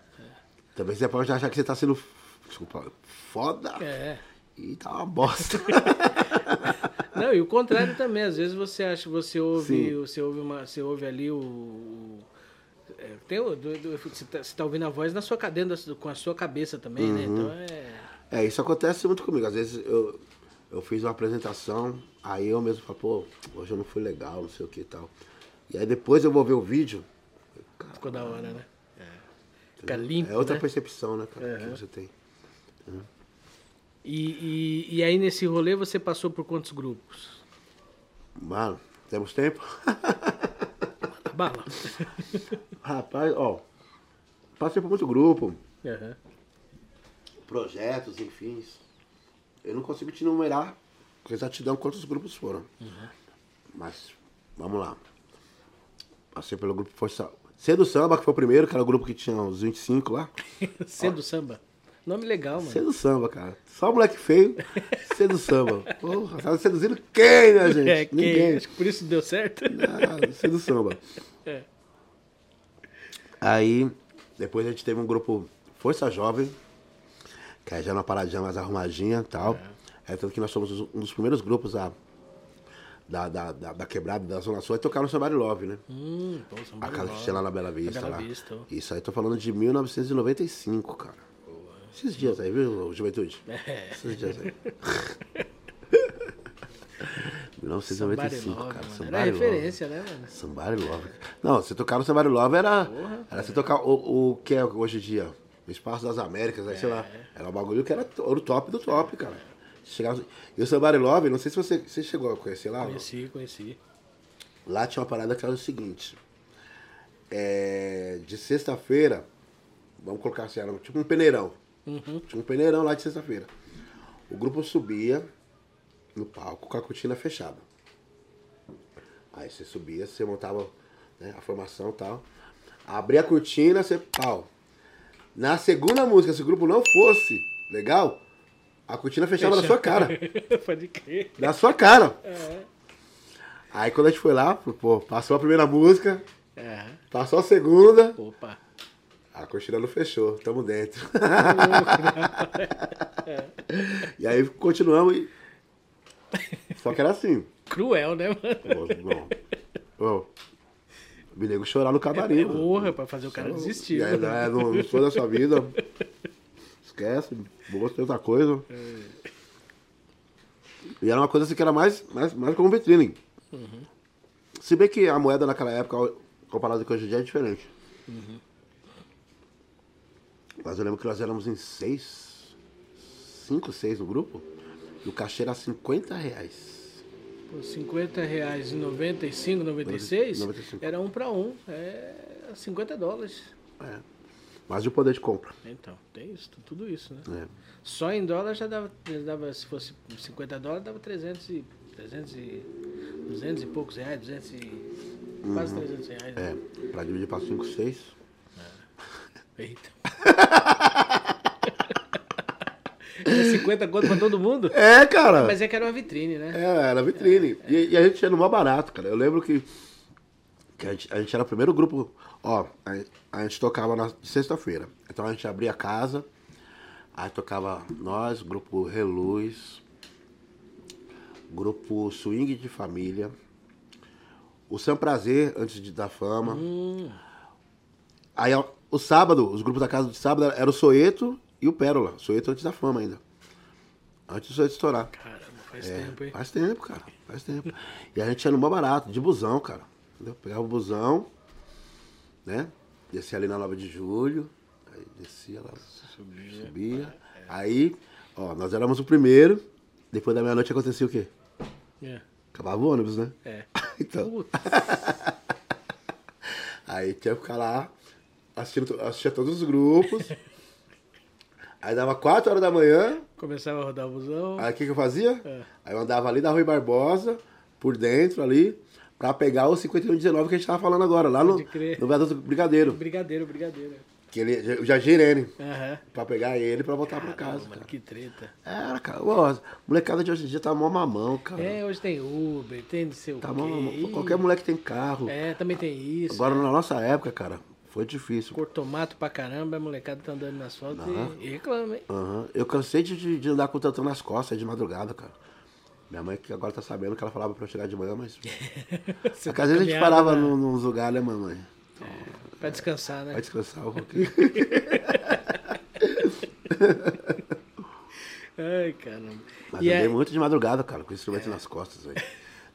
Também você pode achar que você tá sendo. Desculpa, foda. É. E tá uma bosta. Não, e o contrário também. Às vezes você acha, você ouve, Sim. você ouve, uma, você ouve ali o. é, tem o, do- do- você, tá, você tá ouvindo a voz na sua cadeira, com a sua cabeça também, né? Então é. É, isso acontece muito comigo. Às vezes eu, eu fiz uma apresentação, aí eu mesmo falo, pô, hoje eu não fui legal, não sei o que e tal. E aí depois eu vou ver o vídeo. Ficou da hora, né? Fica limpo. É outra né? percepção, né, cara, Uhum. que você tem. E, e, e aí nesse rolê você passou por quantos grupos? Mano, temos tempo? Bala. Rapaz, ó, passei por muito grupo, Aham. Projetos, enfim. Eu não consigo te numerar com exatidão quantos grupos foram. Mas, vamos lá. Passei pelo grupo Força... Cedo Samba, que foi o primeiro, que era o grupo que tinha uns 25 lá. Cedo samba. Nome legal, mano. Cedo Samba, cara. Só moleque feio, Cedo Samba. Porra, tava seduzindo quem, né, gente? É, que, Ninguém. por isso deu certo. Ah, Cedo Samba. É. Aí, depois a gente teve um grupo Força Jovem, Que aí já era uma paradinha mais arrumadinha e tal. É. tanto que nós somos um dos primeiros grupos a, da, da, da, da quebrada da Zona Sul, aí tocaram Somebody Love, né? Hum, pô, A casa que Love. tinha lá na Bela Vista. Bela lá. Vista. Isso aí, tô falando de 1995, cara. Esses dias aí, viu, Juventude? É. Esses dias aí. Somebody 1995, Love, cara. mano. Era Love. referência, né, mano? Somebody Love. Não, você tocar no Somebody Love era. Era você tocar o, o que é hoje em dia? Espaço das Américas, aí, sei lá. Era um bagulho que era, o top do top, cara. Chegava, e o Somebody Love, não sei se você, você chegou a conhecer lá. não? Conheci, conheci. Lá tinha uma parada que era o seguinte. É, de sexta-feira, vamos colocar assim, era tipo um peneirão. Tinha um peneirão lá de sexta-feira. O grupo subia no palco com a cortina fechada. Aí você subia, você montava né, a formação e tal. Abria a cortina, você pau. Na segunda música, se o grupo não fosse legal, a cortina fechava na sua cara. Pode crer. Na sua cara. É. Aí quando a gente foi lá, pô, passou a primeira música, É. passou a segunda, Opa. a cortina não fechou, tamo dentro. e aí continuamos e. Só que era assim. Cruel, né, mano? Pô, bom. Ô, me nego chorar no camarim. É mano. honra pra fazer o cara desistir. E aí, né, não, não sou da sua vida. Esquece, vou de outra coisa. E era uma coisa assim que era mais, mais, mais como vitrine. Se bem que a moeda naquela época, comparada com hoje em dia, é diferente. Mas eu lembro que nós éramos em seis, cinco, seis no grupo, e o cachê era 50 reais. Pô, 50 reais em 95, 96, 95. era um pra um. É 50 dólares. É. Mas e o poder de compra? Então, tem isso, tudo isso, né? É. Só em dólar já dava, já dava, se fosse 50 dólares, dava 300 e, 300 e, 200 e poucos reais, 200 e, quase 300 reais. né? É, pra dividir pra 5, 6. Eita. Era 50 conto pra todo mundo? É, cara! Mas é que era uma vitrine, né? É, era vitrine. E, e a gente ia no mais barato, cara. Eu lembro que, que a, gente, a gente era o primeiro grupo. Ó, a, a gente tocava na sexta-feira. Então a gente abria a casa, aí tocava nós, grupo Reluz, grupo Swing de Família, o Sam Prazer, antes de dar fama. Hum, Aí o sábado, os grupos da casa de sábado era o Soeto e o Pérola. Soeto antes da fama ainda. Antes do Soeto estourar. caramba, faz É, tempo, hein? Faz tempo, cara. Faz tempo. E a gente ia no mó barato, de busão, cara. Entendeu? Pegava o busão, né? Descia ali na 9 de julho. Aí descia lá, subia. Aí, ó, nós éramos o primeiro. Depois da meia-noite acontecia o quê? É. Acabava o ônibus, né? é. Então, aí tinha que ficar lá, assistindo, assistia todos os grupos. Aí dava 4 horas da manhã, começava a rodar o busão. Aí o que, que eu fazia? É. Aí eu andava ali da Rui Barbosa, por dentro ali, pra pegar o 5119 que a gente tava falando agora, lá no, no viaduto Brigadeiro. Brigadeiro, brigadeiro. Que ele, o Jagirene, Aham. pra pegar ele pra voltar pra Caramba, casa, mano, cara. que treta. Era, cara. Ó, molecada de hoje em dia tá mó mamão, cara. É, hoje tem Uber, tem não sei o tá quê. mó mamão. Qualquer moleque tem carro. É, também tem isso. Agora, na nossa época, cara, foi difícil. Cortomato pra caramba, a molecada tá andando no asfalto Aham. e, e reclama, hein? Aham. Eu cansei de, de, andar com o tantão nas costas de madrugada, cara. Minha mãe que agora tá sabendo que ela falava pra eu chegar de manhã, mas. É às vezes a gente parava né? num, num lugar, né, mamãe? Pra descansar, né? Vai descansar um pouquinho. Ai, caramba. Mas E andei é- muito de madrugada, cara, com o instrumento nas costas, velho.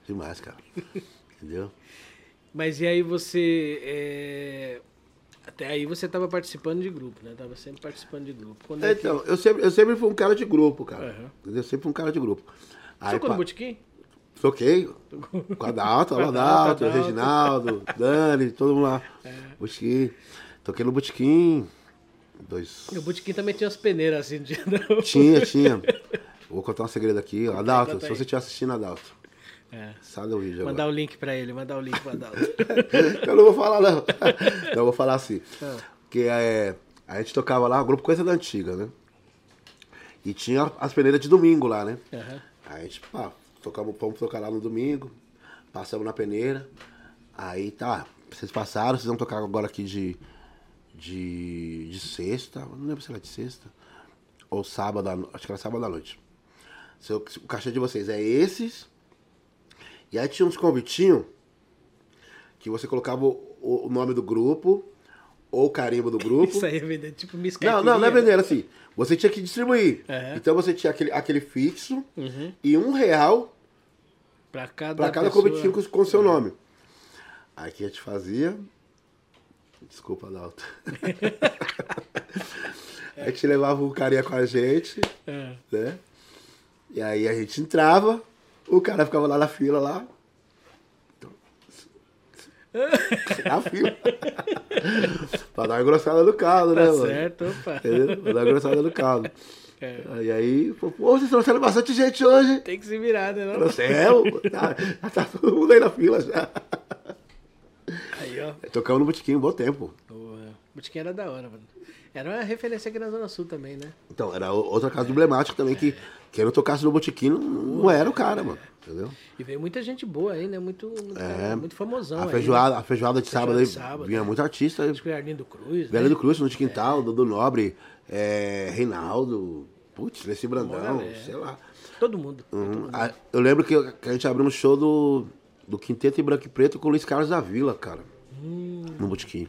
Demais, cara. Entendeu? Mas e aí você. é, Até aí você tava participando de grupo, né? Tava sempre participando de grupo. Quando é que... Então, eu sempre, eu sempre fui um cara de grupo, cara. Entendeu? Eu sempre fui um cara de grupo. Aí, Tocou no pá, Botequim? toquei com a Adalto, Com a o Adalto, Adalto, o. Reginaldo, Dani, todo mundo lá. É. Botequim. Toquei no Botequim. Dois. O Botequim também tinha umas peneiras assim, não tinha, não? Tinha, tinha. Vou contar um segredo aqui. Adalto, se você estiver assistindo, Adalto, É. sai do vídeo agora. Mandar o link pra ele, mandar o link pra Adalto. Eu não vou falar, não. Não, eu vou falar assim. Ah. Porque é, a gente tocava lá, o grupo Coisa da Antiga, né? E tinha as peneiras de domingo lá, né? Aham. Aí a gente, pá, tocamos, fomos tocar lá no domingo, passamos na peneira. Aí tá, vocês passaram, vocês vão tocar agora aqui de, de, de sexta, não lembro se era de sexta. ou sábado, acho que era sábado à noite. Seu, o cachê de vocês é esses. E aí tinha uns convitinhos que você colocava o, o nome do grupo ou o carimbo do grupo. Isso aí é vender tipo Miss Não, não, não é vender assim. Você tinha que distribuir. É. Então você tinha aquele, aquele fixo Uhum. e um real Pra cada, pra cada pessoa. convitinho com, com seu nome. Aí que a gente fazia. Desculpa, Dalton. a gente levava o carinha com a gente, É. né? E aí a gente entrava, o cara ficava lá na fila lá. Na fila. pra dar uma engrossada no caldo, né, Tá mano? certo, opa. Entendeu? Pra dar uma engrossada no caldo. É. E aí, pô, pô, vocês trouxeram bastante gente hoje. Tem que se virar, né? Não? No céu, tá, tá todo mundo aí na fila já. Aí, ó. Tocamos no botiquinho um bom tempo. O é, Botequim era da hora, mano. Era uma referência aqui na Zona Sul também, né? Então, era outra casa emblemática também que quem não tocasse no botiquim não, não era o cara, mano. Entendeu? E veio muita gente boa aí, né? Muito, muito, É. muito famosão A aí, feijoada, a feijoada de sábado aí de sábado, vinha é. muito artista. né? Acho que o Arlindo Cruz, né? do Cruz, no de Quintal, Dudu Nobre, é, Reinaldo, putz, Leci Brandão, sei lá. Todo mundo. Uhum. A- Eu lembro que, que a gente abriu um show do, do Quinteto em Branco e Preto com o Luiz Carlos da Vila, cara. Hum. No Botiquim.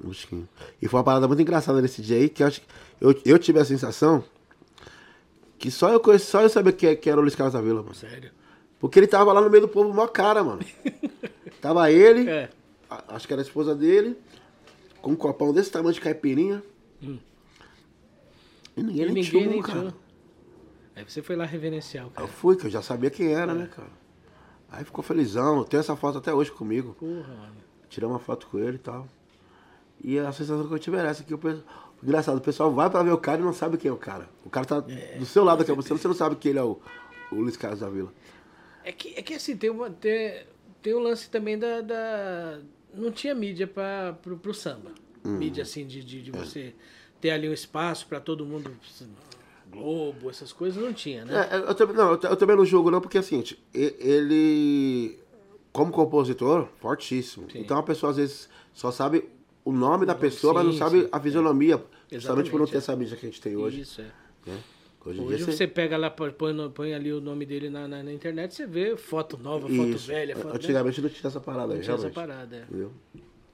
No. E foi uma parada muito engraçada nesse dia aí, que eu, acho que eu, eu tive a sensação que só eu, conheci, só eu sabia que, que era o Luiz Carlos da Vila, mano. Sério. Porque ele tava lá no meio do povo, mó cara, mano. tava ele, É. a- acho que era a esposa dele, com um copão desse tamanho de caipirinha. E ninguém, E nem ninguém tinha, nem cara. tinha. Aí você foi lá reverenciar o Eu cara. fui, que eu já sabia quem era, né, cara? Aí ficou felizão. Tem essa foto até hoje comigo. Porra, mano. Tirei uma foto com ele e tal. E a sensação que eu tive era essa, que o pe- engraçado, o pessoal vai pra ver o cara e não sabe quem é o cara. O cara tá do seu lado aqui, você você não sabe que ele é o, o Luiz Carlos da Vila. É que, é que assim, tem, uma, tem, tem um lance também da, da- Não tinha mídia pra, pro, pro samba. Mídia assim, de, de, de você ter ali um espaço pra todo mundo. Globo, essas coisas, não tinha, né? É, eu, também, não, eu, eu também não julgo não, porque assim, t- e- ele, como compositor, fortíssimo. Sim. Então a pessoa às vezes só sabe o nome da pessoa, mas não sim, sabe sim. a fisionomia. Justamente por não ter é. essa mídia que a gente tem hoje. Isso, é. né? Hoje, Hoje dia você pega lá, põe, põe- ali o nome dele na, na, na internet, você vê foto nova, foto Isso. velha, foto. né? Antigamente não tinha essa parada Não tinha essa realmente. parada, é. Entendeu?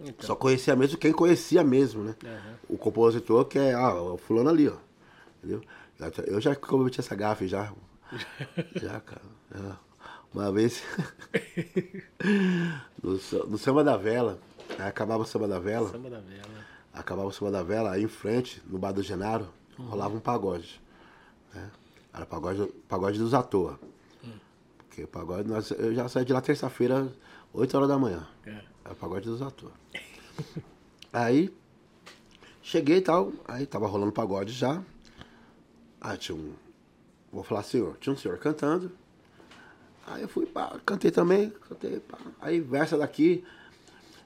Então. Só conhecia mesmo quem conhecia mesmo, né? Aham. O compositor que é, ah, o fulano ali, ó. Entendeu? Eu já cometi essa gafe já. já, cara. já. Uma vez. no, no samba da vela. Aí acabava o samba da vela. Samba da vela. Acabava o samba da vela, aí em frente, no bar do Genaro, rolava um pagode. Né? Era pagode, pagode dos à toa. Porque pagode, nós, eu já saí de lá terça-feira, 8 horas da manhã. É. Era pagode dos à toa. aí, cheguei e tal, aí tava rolando pagode já. Aí tinha um. Vou falar senhor, tinha um senhor cantando. Aí eu fui, pá, cantei também, cantei, pá. Aí versa daqui.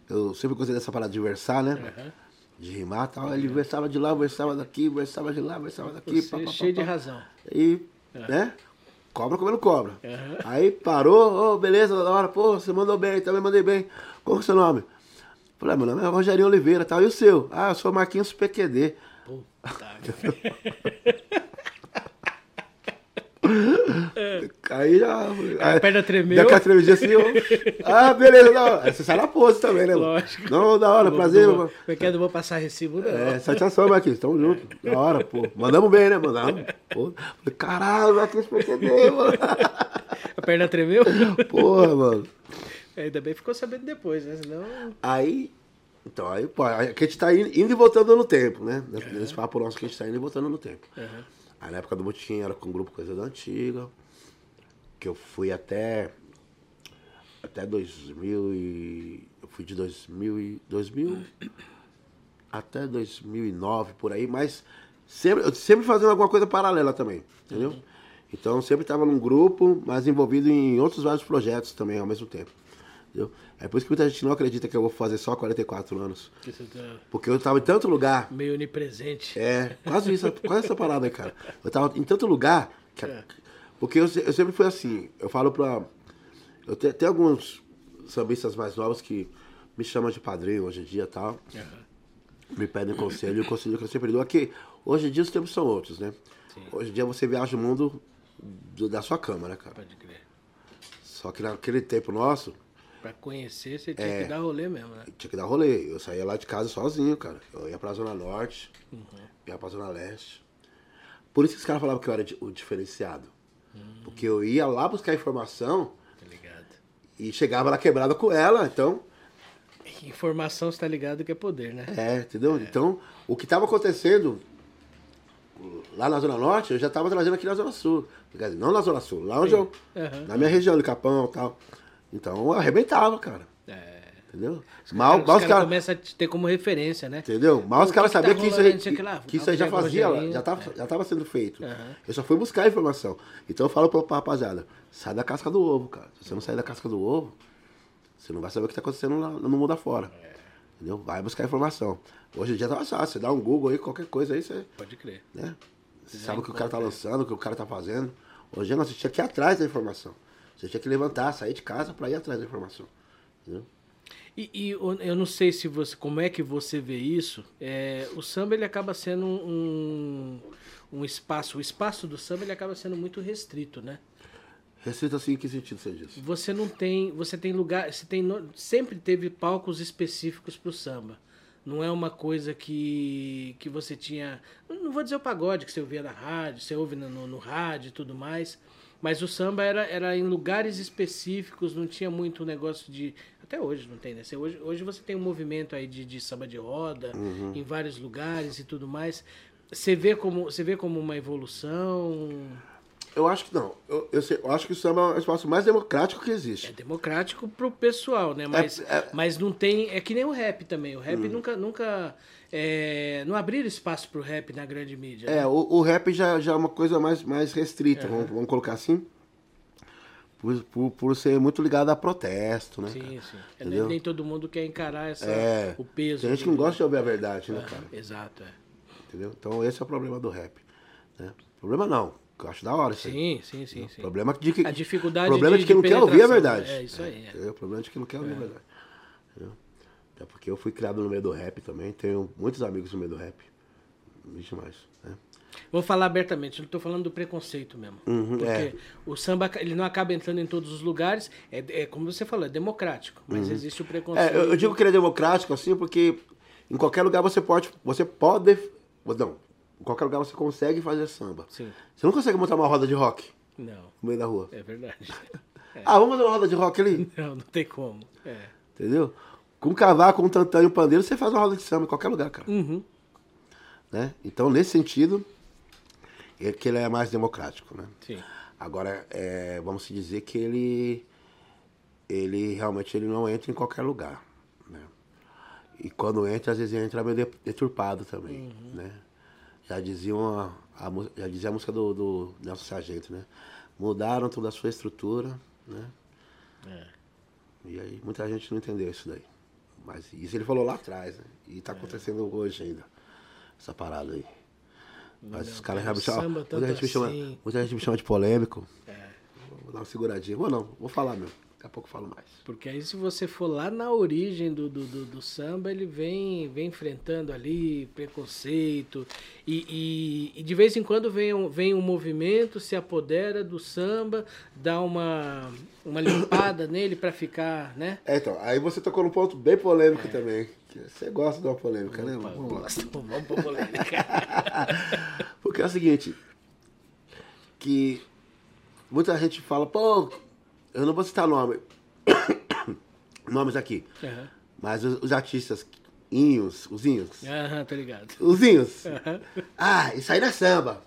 Eu sempre gostei dessa parada de versar, né? Aham. de rimar e tal. Ele versava de lá, versava daqui, versava de lá, versava daqui. Você pá, pá, pá, cheio de pá. razão. E, né? Cobra comendo cobra. Aham. Aí parou, ô, beleza, da hora, pô, você mandou bem, também mandei bem. Qual que é o seu nome? Falei, ah, meu nome é Rogerinho Oliveira, tal. E o seu? Ah, eu sou Marquinhos PQD. Puta. Aí já. A perna tremeu. Deu aquela tremidinha assim. Ah, beleza, da hora. Aí você sai na pose também, né? Lógico. Não, da hora, Não prazer. Como é que é? Não vou passar recibo, não. É, satisfação, Marquinhos. Tamo junto. Da hora, pô. Mandamos bem, né? Mandamos. Pô. Falei, caralho, Marquinhos PQD, mano. A perna tremeu? Porra, mano. Ainda bem ficou sabendo depois, né? Senão. Aí, então, aí, pô, aí que a gente tá indo, indo e voltando no tempo, né? Nesse, nesse papo nosso que a gente tá indo e voltando no tempo. Aham. Aí na época do Botiquim era com o grupo Coisa da Antiga, que eu fui até. Até 2000 e. Eu fui de 2000 e. 2000. Até 2009, por aí, mas sempre, eu sempre fazendo alguma coisa paralela também, entendeu? Então eu sempre estava num grupo, mas envolvido em outros vários projetos também ao mesmo tempo. Entendeu? É por isso que muita gente não acredita que eu vou fazer só 44 anos. Tá Porque eu estava em tanto lugar meio onipresente. é, quase isso, quase essa parada cara. Eu tava em tanto lugar. que- É. Porque eu, eu sempre fui assim. Eu falo pra. Eu tenho, tem alguns sambistas mais novos que me chamam de padrinho hoje em dia e tal. Aham. Me pedem conselho. E o conselho que eu sempre dou é que Hoje em dia os tempos são outros, né? Sim. Hoje em dia você viaja o mundo do- da sua cama, né, cara? Pode crer. Só que naquele tempo nosso, Pra conhecer, você tinha É. que dar rolê mesmo, né? tinha que dar rolê. Eu saía lá de casa sozinho, cara. Eu ia pra Zona Norte, Uhum. ia pra Zona Leste. Por isso que os caras falavam que eu era o diferenciado. Hum. Porque eu ia lá buscar informação Tá ligado? e chegava lá quebrada com ela. Então, Informação, você tá ligado que é poder, né? É, entendeu? Então, o que estava acontecendo lá na Zona Norte, eu já estava trazendo aqui na Zona Sul. Não na Zona Sul, lá onde eu. Aham. Na minha região, de Capão e tal. Então, eu arrebentava, cara. É. Entendeu? Os Mal, mal os cara caras. começam a te ter como referência, né? Entendeu? Mal os caras que que tá sabiam que isso aí, rolando, sei que, lá, que isso aí já fazia, Rogerinho. já estava já tava sendo feito. Aham. Eu só fui buscar a informação. Então eu falo pra, pra rapaziada, sai da casca do ovo, cara. Se você não sair da casca do ovo, você não vai saber o que tá acontecendo lá no mundo afora. Entendeu? Vai buscar informação. Hoje em dia tá fácil, você dá um Google aí, qualquer coisa aí, você, Pode crer. né? Você sabe o que o cara tá lançando, o que o cara tá fazendo. Hoje dia não, tinha que ir atrás da informação. Você tinha que levantar, sair de casa pra ir atrás da informação. Entendeu? E, e eu não sei se você, como é que você vê isso. é, o samba ele acaba sendo um, um espaço, o espaço do samba ele acaba sendo muito restrito, né? Restrito assim, em que sentido você diz? Você não tem, você tem lugar, você tem sempre teve palcos específicos para o samba. Não é uma coisa que, que você tinha, não vou dizer o pagode que você ouvia na rádio, você ouve no, no, no rádio e tudo mais, mas o samba era, era em lugares específicos, não tinha muito negócio de, até hoje não tem, né? Você, hoje, hoje você tem um movimento aí de, de samba de roda em vários lugares e tudo mais. Você vê como, você vê como uma evolução, Eu acho que não. Eu, eu, sei- eu acho que o samba é o espaço mais democrático que É existe. democrático pro pessoal, né? Mas, é- mas não tem. É que nem o rap também. O rap nunca. nunca é, não abriram espaço pro rap na grande mídia. É, né? o, o rap já, já é uma coisa mais, mais restrita, vamos, vamos colocar assim. Por, por, por ser muito ligado a protesto, né? Sim, cara? sim. É, Entendeu? nem, nem todo mundo quer encarar essa, É. o peso. Tem gente que não gosta de ouvir a verdade, né, cara? Exato, é. Entendeu? Então esse é o problema do rap. Né? Problema não, que eu acho da hora isso aí. Sim, sim, sim, sim. Problema de que, A dificuldade problema de- de, quem não quer ouvir a verdade. é isso aí, é. O problema de quem não quer ouvir a verdade. Entendeu? Até porque eu fui criado no meio do rap também, tenho muitos amigos no meio do rap. Vixe mais, né? Vou falar abertamente, eu não tô falando do preconceito mesmo. Uhum, porque é. o samba ele não acaba entrando em todos os lugares. É, é como você falou, é democrático. Mas existe o preconceito. Uhum. É, eu, eu digo que ele é democrático assim porque em qualquer lugar você pode, você pode, não, em qualquer lugar você consegue fazer samba. Sim. Você não consegue montar uma roda de rock Não, no meio da rua. é verdade. Ah, vamos fazer uma roda de rock ali, Não, não tem como. É. entendeu? Com um cavaco, um tantão e um pandeiro, você faz uma roda de samba em qualquer lugar, cara. Uhum. Né? Então, nesse sentido, é que ele é mais democrático, né? Sim. Agora, é, vamos dizer que ele, ele realmente ele não entra em qualquer lugar, né? E quando entra, às vezes entra meio de- deturpado também, né? Já dizia, uma, a, mu- já dizia a música do, do Nelson Sargento, né? Mudaram toda a sua estrutura, né? É. E aí muita gente não entendeu isso daí. Mas isso ele falou lá atrás, né? E tá acontecendo hoje ainda, essa parada aí. Mas os caras já me chamam. Muita me chama, assim. muita gente me chama de polêmico. É. Vou dar uma seguradinha. Vou não, vou falar mesmo. Daqui a pouco eu falo mais. Porque aí se você for lá na origem do, do, do, do samba, ele vem, vem enfrentando ali preconceito. E, e, e de vez em quando vem um, vem um movimento, se apodera do samba, dá uma, uma limpada nele pra ficar, né? É, então, aí você tocou num ponto bem polêmico também. que Você gosta de uma polêmica, né? Opa, Vamos lá. gosto, Vamos pra polêmica. Porque é o seguinte, que muita gente fala, pô, eu não vou citar nome, nomes aqui, Aham, mas os, os artistas inhos, os inhos, Aham, tá ligado. os inhos, Aham. ah, isso aí não é samba,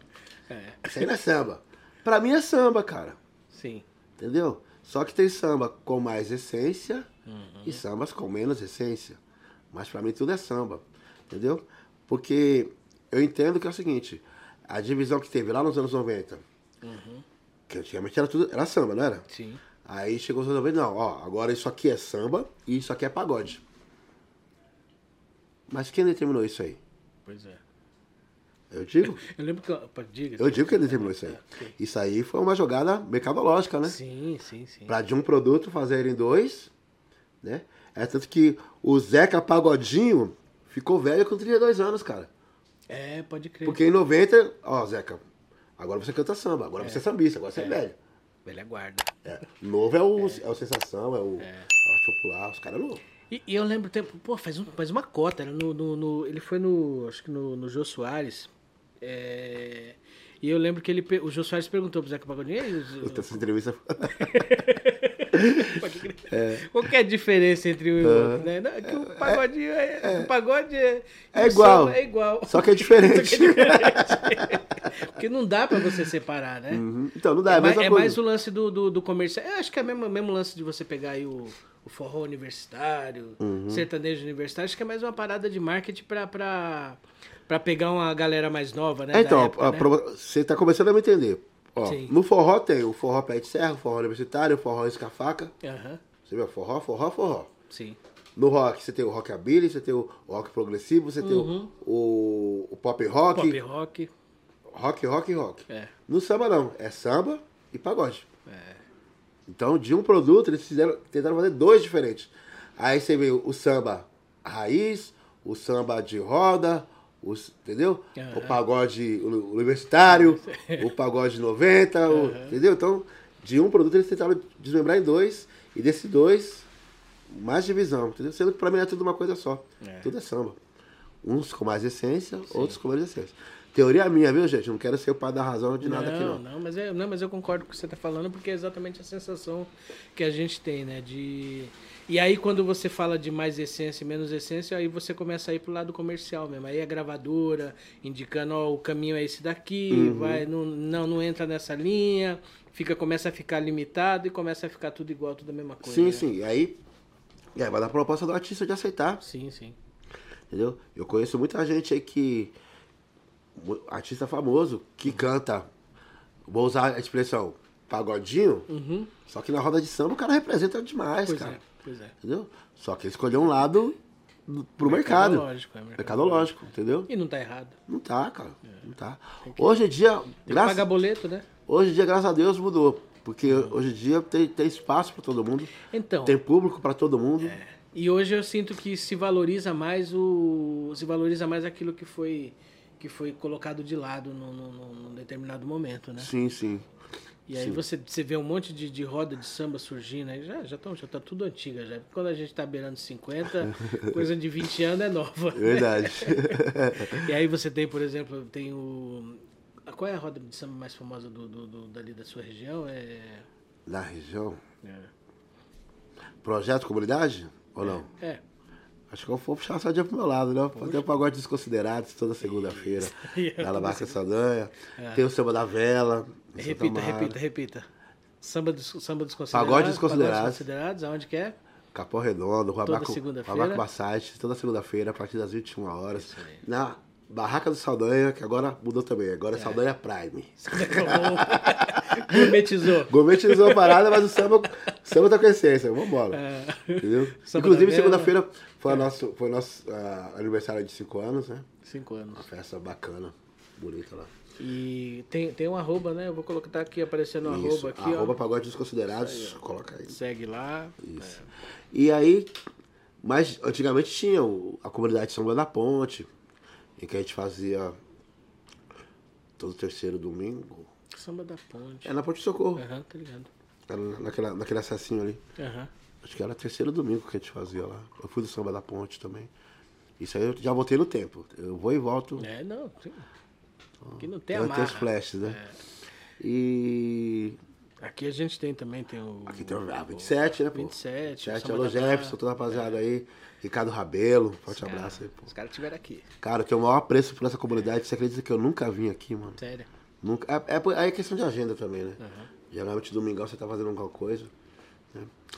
É, isso aí não é samba. Pra mim é samba, cara, sim. entendeu? Só que tem samba com mais essência Uhum. e sambas com menos essência. Mas pra mim tudo é samba, entendeu? Porque eu entendo que é o seguinte, a divisão que teve lá nos anos 90, Uhum. que antigamente era tudo, era samba, não era? Sim. Aí chegou os anos 90, não, ó, agora isso aqui é samba e isso aqui é pagode. Mas quem determinou isso aí? Pois é. Eu digo? Eu lembro que. Opa, diga. Eu digo que ele determinou isso aí. Ok. Isso aí foi uma jogada mercadológica, né? Sim, sim, sim. Pra de um produto fazerem dois, né? É tanto que o Zeca Pagodinho ficou velho com 32 anos, cara. É, pode crer. Porque em 90, ó, Zeca, agora você canta samba, agora você é sambista, agora você é, É. velho. Velha guarda. É. Novo é o, é. o sensação, é o arte popular, os caras não. E, e eu lembro tempo, pô, faz, um, faz uma cota, no, no, no- ele foi no, acho que no, no Jô Soares, é, e eu lembro que ele, o Jô Soares perguntou pro Zeca Pagodinho, "E Puta, Essa entrevista. Crer. Qual que é a diferença entre um e o outro, né? Não, é que o pagodinho é, o pagode é, É o igual. samba É igual. Só que é diferente. Porque não dá pra você separar, né? Uhum. Então, não dá, é, É, mais, é mais o lance do, do, do comercial. Eu acho que é o mesmo, mesmo lance de você pegar aí o, o forró universitário, Uhum. sertanejo universitário. Acho que é mais uma parada de marketing pra, pra, pra pegar uma galera mais nova, né? É, então, época, né? pra- você tá começando a me entender. Ó, Sim. no forró tem o forró pé de serra, o forró universitário, o forró escafaca. Aham, Você viu? Forró, forró, forró. sim. No rock, você tem o rockabilly, você tem o rock progressivo, você tem o, o, o pop rock, Pop rock. Rock, rock, rock. É. No samba não, é samba e pagode. É. Então, de um produto, eles fizeram, tentaram fazer dois diferentes. Aí você vê o samba raiz, o samba de roda, os, entendeu? Aham. O pagode uni- universitário, o pagode 90, o- entendeu? Então, de um produto, eles tentaram desmembrar em dois, e desse dois, mais divisão, entendeu? Sendo que pra mim é tudo uma coisa só. É. Tudo é samba. Uns com mais essência, outros com menos essência. Teoria minha, viu, gente? Não quero ser o pai da razão de nada aqui, não. Não, mas, é, não, mas eu concordo com o que você está falando, porque é exatamente a sensação que a gente tem, né? De... E aí, quando você fala de mais essência e menos essência, aí você começa a ir pro lado comercial mesmo. Aí a gravadora indicando, ó, o caminho é esse daqui, Uhum. vai, não, não, não entra nessa linha, fica, começa a ficar limitado e começa a ficar tudo igual, tudo a mesma coisa. Sim, né? sim. E aí, e aí vai dar proposta do artista de aceitar. Sim, sim. Entendeu? Eu conheço muita gente aí que. Artista famoso que canta. Vou usar a expressão pagodinho. Só que na roda de samba o cara representa demais, Uhum. Pois cara. é, pois é. Entendeu? Só que ele escolheu um lado do- pro mercado. Mercadológico, é, Mercadológico, entendeu? E não tá errado. Não tá, cara. Não tá. Hoje em dia, que graças, pagar boleto, né? hoje em dia, graças a Deus, mudou. Porque hoje em dia tem, tem espaço pra todo mundo. Então. Tem público pra todo mundo. E hoje eu sinto que se valoriza mais o se valoriza mais aquilo que foi que foi colocado de lado num, num- num determinado momento, né? Sim, sim. E aí você, você vê um monte de, de roda de samba surgindo, aí já já, tão, já tá tudo antiga já. Quando a gente tá beirando 50, coisa de 20 anos é nova. Verdade. E aí você tem, por exemplo, tem o qual é a roda de samba mais famosa do, do, do- dali da sua região? É, Na região. é, Projeto Comunidade? Ou não? é. Acho que eu vou puxar a sardinha pro meu lado, né? Tem o pagode desconsiderados toda segunda-feira. Isso. Na Barca Saldanha. Tem o samba da vela. Santa Repita, repita, repita. Samba dos, samba dos considerados. Pagode dos considerados. Pagode dos considerados, aonde que é? Capão Redondo, Rua Toda Baco, segunda-feira. Rua Baco Massage, toda segunda-feira, a partir das 21 horas. Isso. Na Barraca do Saldanha, que agora mudou também. Agora É. é Saldanha Prime. Gourmetizou. Gourmetizou a parada, mas o samba, o samba tá com essência. Vambora. É. Entendeu? Samba Inclusive, segunda-feira foi nosso, foi nosso ah, aniversário de 5 anos, né? Cinco anos. Uma festa bacana, bonita lá. E tem, tem um arroba, né? Eu vou colocar tá aqui aparecendo um Isso, arroba aqui, arroba ó. pagode desconsiderados, coloca aí. Segue lá. Isso. E aí, mas antigamente tinha o- a comunidade Luís da Ponte, em que a gente fazia todo terceiro domingo. Samba da Ponte. É na Ponte de Socorro, Aham, tá ligado. era naquela, naquele acessinho ali. Aham. Acho que era terceiro domingo que a gente fazia lá. Eu fui do Samba da Ponte também. Isso aí eu já voltei no tempo. Eu vou e volto. É, não. sim. Aqui não tem Tem, tem os amarra. flashes, né? E Aqui a gente tem também, tem o... aqui tem o ah, 27, né, pô? 27, 27, Samba alô Jefferson, toda a rapaziada aí. Ricardo Rabelo, forte Cara, abraço aí, pô. Os caras estiveram aqui. Cara, eu tenho o maior apreço por essa comunidade. Você acredita que eu nunca vim aqui, mano? Sério. Nunca. É, é, aí é questão de agenda também, né? Geralmente domingão você tá fazendo alguma coisa.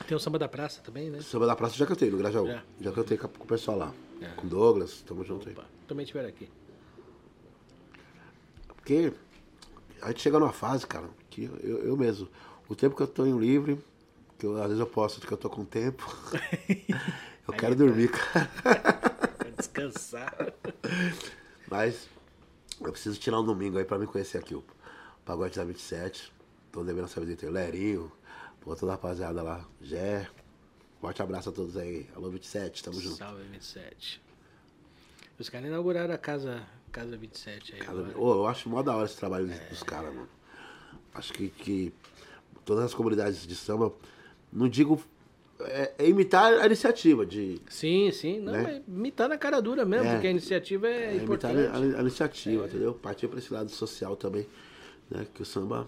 Tem o Samba da Praça também, né? Samba da Praça eu já cantei, no Grajaú. Já. Já, cantei com, com o pessoal lá. É. Com o Douglas, tamo junto aí. Opa, também estiveram aqui. Porque a gente chega numa fase, cara, que eu, eu mesmo, o tempo que eu tô em livre, que eu, às vezes eu posso que eu tô com tempo, eu quero dormir, cara. Pra descansar. Mas eu preciso tirar um domingo aí pra me conhecer aqui, o Pagode da 27. Tô devendo essa visita aí, Lerinho, pô, toda a rapaziada lá, Jé. Forte abraço a todos aí. Alô 27, tamo junto. Salve 27. Os caras inauguraram a casa Casa 27 aí. Casa-. Ô, eu acho mó da hora esse trabalho dos caras, mano. Acho que, que todas as comunidades de samba, não digo. É, é imitar a iniciativa de. Sim, sim. Não, Né? imitar na cara dura mesmo, É. porque a iniciativa é, É, imitar importante. a, a iniciativa, entendeu? Partir para esse lado social também. Né? Que o samba.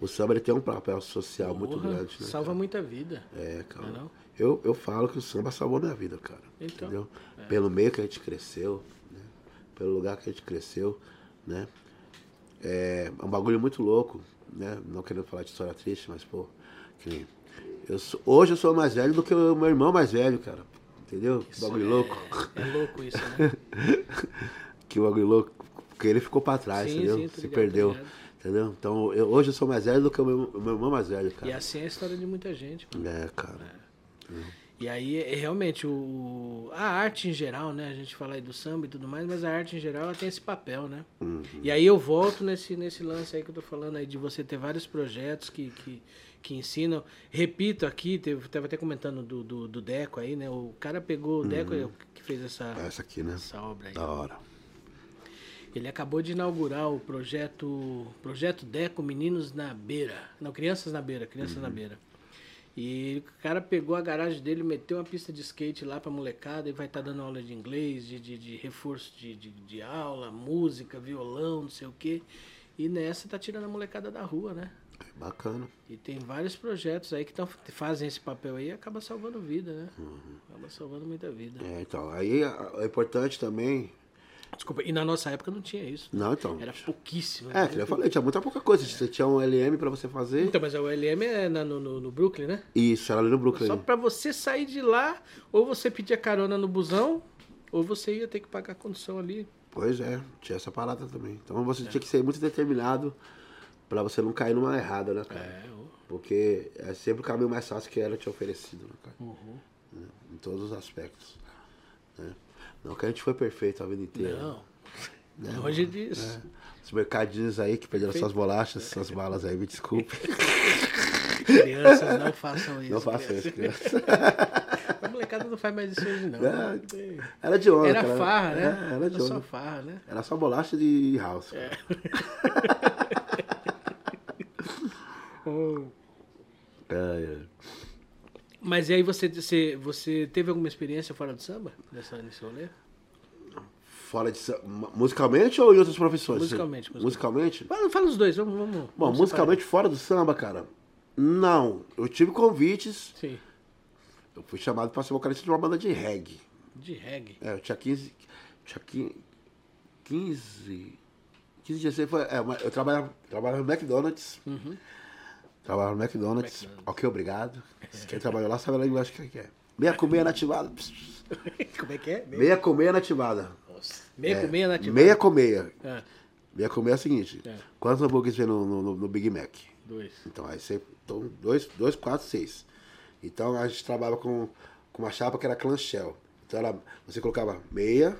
O samba ele tem um papel social muito Porra, grande, né? salva muita vida. É, cara. Não é não? Eu, eu falo que o samba salvou minha vida, cara. Então, entendeu? Pelo meio que a gente cresceu, né? Pelo lugar que a gente cresceu, né? É um bagulho muito louco, né? Não querendo falar de história triste, mas, pô, que eu sou- hoje eu sou mais velho do que o meu irmão mais velho, cara. Entendeu? Que bagulho louco. É louco isso, né? que bagulho louco. Porque ele ficou pra trás, Sim, entendeu? sim, Se ligado, perdeu. Entendeu? Então, eu- hoje eu sou mais velho do que o meu, meu irmão mais velho, E cara. assim é a história de muita gente. mano. É, cara. E aí, é, realmente, o, a arte em geral, né? A gente fala aí do samba e tudo mais, mas a arte em geral ela tem esse papel, né? Uhum. E aí eu volto nesse, nesse lance aí que eu tô falando aí, de você ter vários projetos que, que, que ensinam. Repito aqui, teve, tava até comentando do, do, do Deco aí, né? O cara pegou o Deco o que fez essa, Essa aqui, né? essa obra aí. Da hora. Ele acabou de inaugurar o projeto Projeto Deco Meninos na Beira. Não, Crianças na Beira, Crianças na Beira. E o cara pegou a garagem dele, meteu uma pista de skate lá pra molecada e vai estar dando aula de inglês, de, de, de reforço de, de, de aula, música, violão, não sei o quê. E nessa tá tirando a molecada da rua, né? Bacana. E tem vários projetos aí que tão, fazem esse papel aí e acaba salvando vida, né? Acaba salvando muita vida. É, então, aí a- é importante também. Desculpa, e na nossa época não tinha isso. Não, então. Era pouquíssimo. É, que eu falei, tinha muita pouca coisa. Você tinha um LM pra você fazer. Então, mas o LM é na- no, no, Brooklyn, né? Isso, era ali no Brooklyn. Só pra você sair de lá, ou você pedia carona no busão, ou você ia ter que pagar a condução ali. Pois é, tinha essa parada também. Então É. você tinha que ser muito determinado pra você não cair numa errada, né, cara? É. Porque é sempre o caminho mais fácil que era te oferecido, né, cara? Uhum. Né? Em todos os aspectos. né? Não que a gente foi perfeito a vida inteira. Não. Longe disso. Os mercadinhos aí que perderam suas bolachas, suas balas aí, me desculpe. Crianças, não façam isso. Não façam isso, crianças. criança. A molecada não faz mais isso hoje, não. É, Era de onda, Era cara. farra, né? É, era de Era só onda. farra, né? Era só bolacha de house. É. cara. É, é. Mas e aí você, você, você teve alguma experiência fora do samba? Nessa, nesse rolê? Fora de musicalmente ou em outras profissões? Musicalmente, Musicalmente? Fala, fala os dois, vamos. vamos Bom, vamos musicalmente fora do samba, cara. Não. Eu tive convites. separar. Sim. Eu fui chamado pra ser vocalista de uma banda de reggae. De reggae. É, eu tinha 15. Tinha 15. 15, 15 dias. Foi, é, eu trabalhava, trabalhava no McDonald's. Uhum. Trabalhava no McDonald's. McDonald's. Ok, obrigado. Quem trabalhou lá sabe a linguagem que é. Meia com meia nativada. Como é que é? Meia com meia nativada. Nossa. Meia É, com meia nativa. Meia com meia. Ah, Meia com meia é o seguinte. É. Quantos hambúrgueres vem no, no, no Big Mac? dois. Então, aí você. Então, dois, dois, quatro, seis. Então a gente trabalhava com, com uma chapa que era clanshell. Então você colocava meia,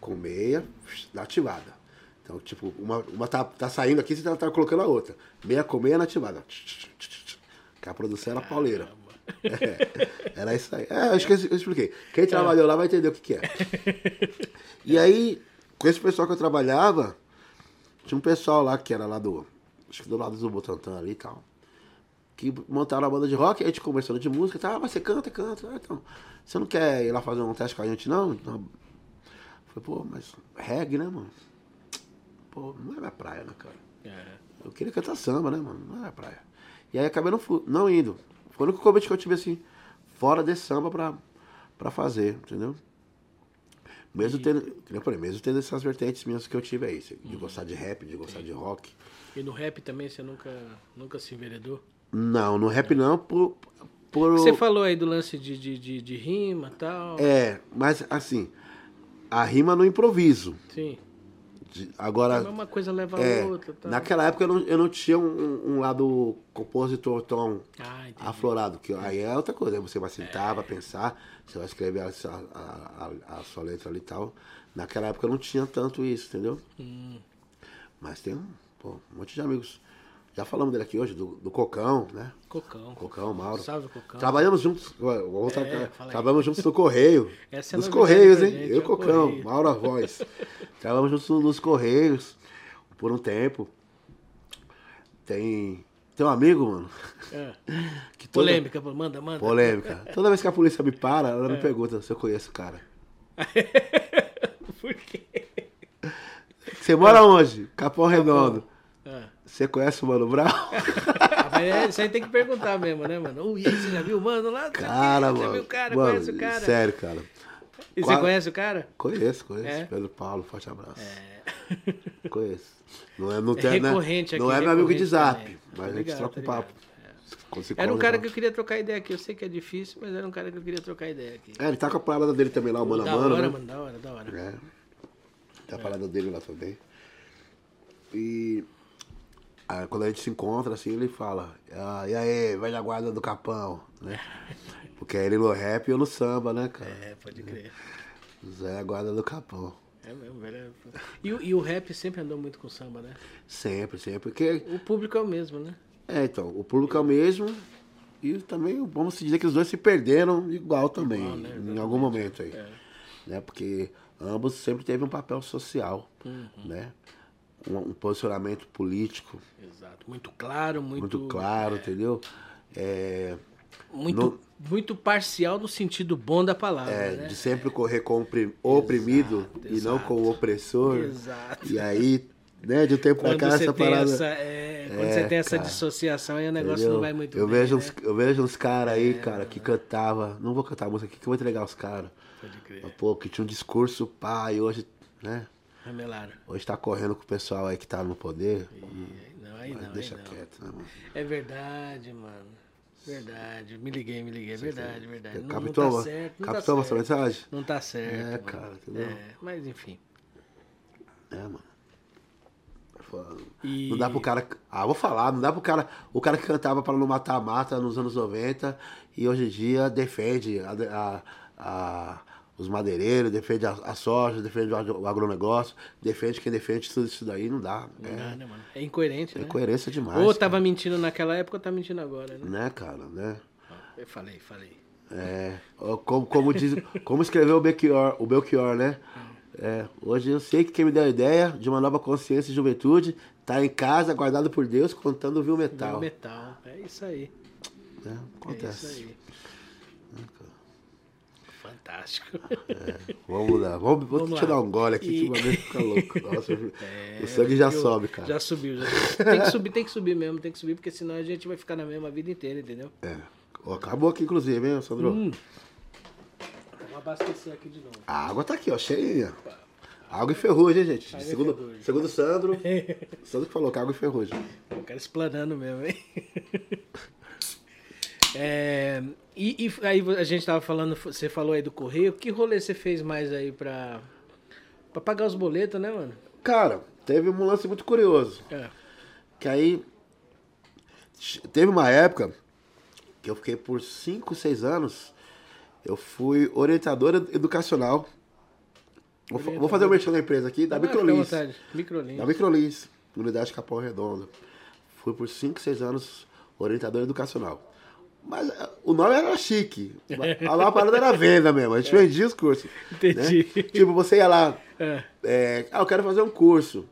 com meia, nativada. Então, tipo, uma, uma tá, tá saindo aqui, você tá, tá colocando a outra. Meia com meia nativada. Que a produção era pauleira. É, era isso aí. É, acho que eu expliquei. Quem trabalhou lá vai entender o que, que é. E aí, com esse pessoal que eu trabalhava, tinha um pessoal lá que era lá do. Acho que do lado do Botantã ali e tal. Que montaram a banda de rock, a gente conversando de música e tal. Ah, mas você canta, canta. Ah, então, você não quer ir lá fazer um teste com a gente, não? Então, falei, pô, mas reggae, né, mano? Pô, não é minha praia, né, cara? É. Eu queria cantar samba, né, mano? Não é minha praia. E aí acabei não, não indo. Foi o único convite que eu tive, assim, fora desse samba pra, pra fazer, entendeu? Mesmo tendo, que nem eu falei, mesmo tendo essas vertentes minhas que eu tive aí, de gostar de rap, de gostar de rock. E no rap também você nunca, nunca se enveredou? Não, no rap não, por. por Você falou aí do lance de, de, de, de rima e tal. É, mas assim, a rima no improviso. Sim. De- Agora, uma coisa leva é, a outra. Tal. naquela época eu não, eu não tinha um, um lado compositor tão Ah, aflorado, que aí é outra coisa. Aí você vai sentar, vai pensar, você vai escrever a, sua- a- a- a sua letra ali e tal. Naquela época eu não tinha tanto isso, entendeu? Hum. Mas tem um, pô, um monte de amigos. Já falamos dele aqui hoje, do, do Cocão, né? Cocão. Cocão, Mauro. Salve, Cocão. Trabalhamos juntos. Vamos É, trabalhamos juntos no Correio. Essa é nos Correios, hein? gente, Eu é e o Cocão, Correio. Mauro a voz. trabalhamos juntos nos Correios por um tempo. Tem. Tem um amigo, mano. É. Que toda- Polêmica, manda, manda. Polêmica. Toda vez que a polícia me para, ela É. me pergunta se eu conheço o cara. Por quê? Você mora onde? Capão Redondo. Você conhece o Mano Brown? É, isso aí tem que perguntar mesmo, né, mano? E aí, você já viu o mano lá? Não Cara, já mano. viu o cara? Mano, conhece o cara? Sério, cara. E você conhece o cara? Conheço, conheço. É? Pedro Paulo, forte abraço. É. Conheço. Não é, não É tem, né? recorrente Não aqui, é meu amigo de zap, também. mas Tô a gente ligado, troca um papo. ligado. Se Era um cara que eu queria trocar ideia aqui. Eu sei que é difícil, mas era um cara que eu queria trocar ideia aqui. É, ele tá com a parada dele também lá, o mano a da mano, hora, né? mano, da hora, da hora. É. Tem a parada dele lá também. E aí, quando a gente se encontra, assim, ele fala, ah, e aí, velha guarda do Capão, né? Porque ele no rap e eu no samba, né, cara? É, pode crer. Zé é a guarda do Capão. É mesmo, velho. E, o- e o rap sempre andou muito com samba, né? Sempre, sempre. Porque, O público é o mesmo, né? é, então, o público é o mesmo e também vamos dizer que os dois se perderam igual também, Igual, né? em algum momento aí. É. Né? Porque ambos sempre teve um papel social, Uhum. né? Um, um posicionamento político Exato. Muito claro, muito. muito claro, entendeu? É, Muito, No- muito parcial no sentido bom da palavra, é, né? de sempre correr com o opri- oprimido e não com o opressor. Exato. E aí, né, de um tempo pra Quando cá, essa parada. essa, é, quando É, você tem essa cara. dissociação, aí o negócio entendeu? não vai muito eu bem. vejo né? uns, Eu vejo uns caras aí, cara, que cantava. Não vou cantar a música aqui, que eu vou entregar os caras. Pode crer. Mas, Pô, que tinha um discurso, pá, e hoje, né? Ramelaram. Hoje tá correndo com o pessoal aí que tá no poder. E- Não, aí não, deixa aí não. quieto, né, mano? É verdade, mano. Verdade. Me liguei, me liguei. É verdade, verdade. Não, não Captou, tá certo. Não tá essa certo. mensagem? Não tá certo. É, cara, entendeu? É, mas enfim. É, mano. Foda. E- Não dá pro cara. Ah, vou falar, não dá pro cara. O cara que cantava pra não matar a mata nos anos 90 e hoje em dia defende a, a- a- os madeireiros, defende a, a soja, defende o agro- o agronegócio, defende quem defende tudo isso daí, não dá. Não É, dá, né, mano? É incoerente, é né? coerência demais. Ou cara. tava mentindo naquela época ou tá mentindo agora, né? Né, cara, né? Eu falei, falei. É, como, como, diz, como escreveu o Belchior, o Belchior, né? É, hoje eu sei que quem me deu a ideia de uma nova consciência e juventude tá em casa, guardado por Deus, contando o vil metal. Metal. É isso aí. né? É Acontece. isso aí. Fantástico. Vamos lá, vamos, vou Vamos te lá. dar um gole aqui E- que o bagulho fica louco. Nossa, É, o sangue já eu- sobe, cara. Já subiu, já subiu. Tem que subir, tem que subir mesmo, tem que subir, porque senão a gente vai ficar na mesma vida inteira, entendeu? É. Acabou aqui, inclusive, hein, Sandro? Hum. Vamos abastecer aqui de novo. A água tá aqui, ó, cheinha. Água e ferrugem, hein, gente? Água Segundo, ferrugem. segundo o Sandro, o Sandro falou que água e ferrugem. O cara explanando mesmo, hein? É, e, e aí a gente tava falando, você falou aí do correio, que rolê você fez mais aí pra, pra pagar os boletos, né, mano? Cara, teve um lance muito curioso. É. Que aí. Teve uma época que eu fiquei por 5, 6 anos. Eu fui orientador educacional. Vou, fa- vou fazer o merchan da empresa aqui, da Ah, Microlins. Microlins. Da Microlins, unidade Capão Redondo. Fui por 5, 6 anos orientador educacional. Mas eh, o nome era chique. A, a parada era venda mesmo. A gente vendia os cursos. Entendi. né? Tipo, você ia lá, É. é, ah, eu quero fazer um curso.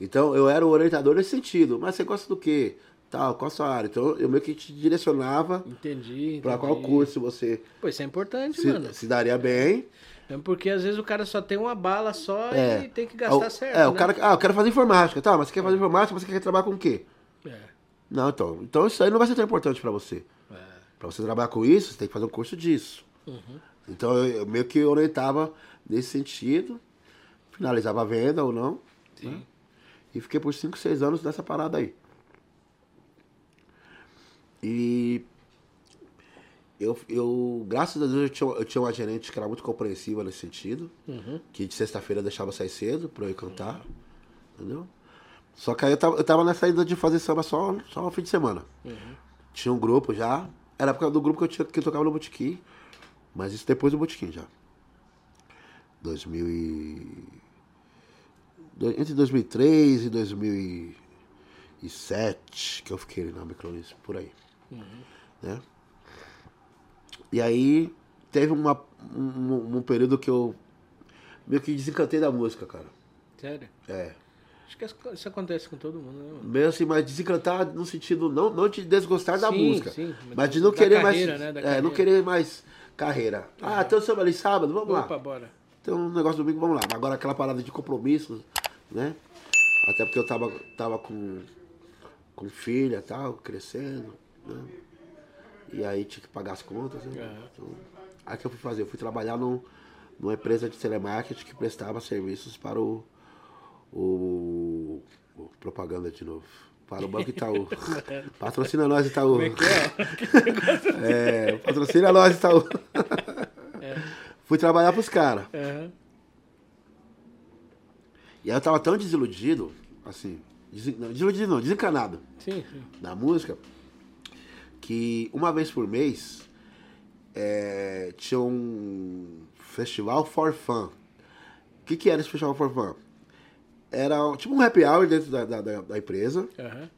Então, eu era o orientador nesse sentido. Mas você gosta do quê? Tal, qual a sua área? Então, eu meio que te direcionava Entendi, para qual curso você Pô, isso é importante, mano. se, se daria bem. É porque às vezes o cara só tem uma bala só É. e tem que gastar é, o- certo. É, o né? cara, ah, eu quero fazer informática. Tá, mas você quer fazer informática, mas você quer trabalhar com o quê? É. Não, então. Então, isso aí não vai ser tão importante para você. É. Para você trabalhar com isso, você tem que fazer um curso disso. Uhum. Então, eu, eu meio que orientava nesse sentido. Finalizava a venda ou não. né? E fiquei por 5, 6 anos nessa parada aí. E eu, eu graças a Deus, eu tinha, eu tinha uma gerente que era muito compreensiva nesse sentido. Uhum. Que de sexta-feira deixava sair cedo pra eu ir cantar. Entendeu? Só que aí eu tava, eu tava nessa ida de fazer samba só, só no fim de semana. Tinha um grupo já. Era por causa do grupo que eu, tinha, que eu tocava no Botequim. Mas isso depois do Botequim já. 2000 e... Entre 2003 e 2000 e 2007 que eu fiquei na Micronis, por aí. Né? E aí teve uma, um, um período que eu meio que desencantei da música, cara. Sério? É. Acho que isso acontece com todo mundo, né, mano? Meio assim, mas desencantar no sentido, não, não de desgostar da Sim, música, sim, mas de não querer carreira, mais. né, é, carreira. não querer mais carreira. Ah, tem o samba ali sábado, vamos lá. Opa, bora. Tem um negócio domingo, vamos lá. Agora aquela parada de compromisso, né? Até porque eu tava, tava com, com filha e tal, crescendo, né? E aí tinha que pagar as contas, né? Então, aí o que eu fui fazer? Eu fui trabalhar num, numa empresa de telemarketing que prestava serviços para o, o, o- propaganda de novo. Para o Banco Itaú. Patrocina nós, Itaú. Como é que é? É, patrocina nós, Itaú. É. Fui trabalhar pros caras. Aham. E aí eu tava tão desiludido, assim, desen- não, desiludido não, desencanado Sim, sim. na música, que uma vez por mês é, tinha um festival for fun. O que, que era esse festival for fun? Era tipo um happy hour dentro da, da, da- empresa, Aham.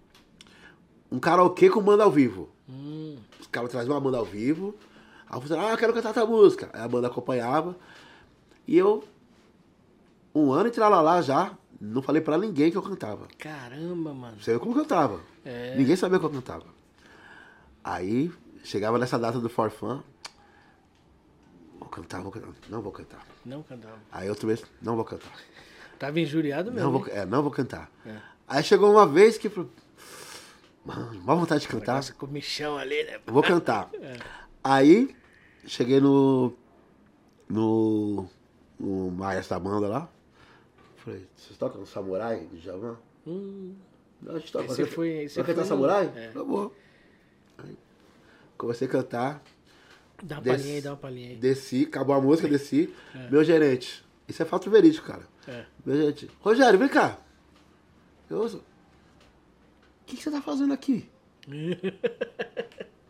um karaokê com banda ao vivo. Hum, Os caras traziam uma banda ao vivo, aí eu falei, ah, eu quero cantar tua música. Aí a banda acompanhava, e eu, um ano e tralalá já, não falei pra ninguém que eu cantava. caramba, mano. Você viu como que eu tava. É. Ninguém sabia como eu cantava. Aí, chegava nessa data do Forfã. Vou cantar, vou cantar. Não vou cantar. Não cantava. Aí outro mês, não vou cantar. Tava injuriado mesmo. Não vou, é, não vou cantar. É. Aí chegou uma vez que. falou, Mano, má vontade de cantar. Nossa, comichão ali, né? Vou cantar. É. Aí, cheguei no. No. No maestro da banda lá. Falei, vocês tocam Samurai de Javan? Hum, Não, a gente toca. Você foi- você cantar Samurai? é. Tá bom. Aí, comecei a cantar. dá uma palhinha aí, dá uma palhinha aí. Desci, acabou a música, desci. Meu gerente. Isso é fato verídico, cara. É. Meu gerente. Rogério, vem cá. Eu. O que, que você tá fazendo aqui?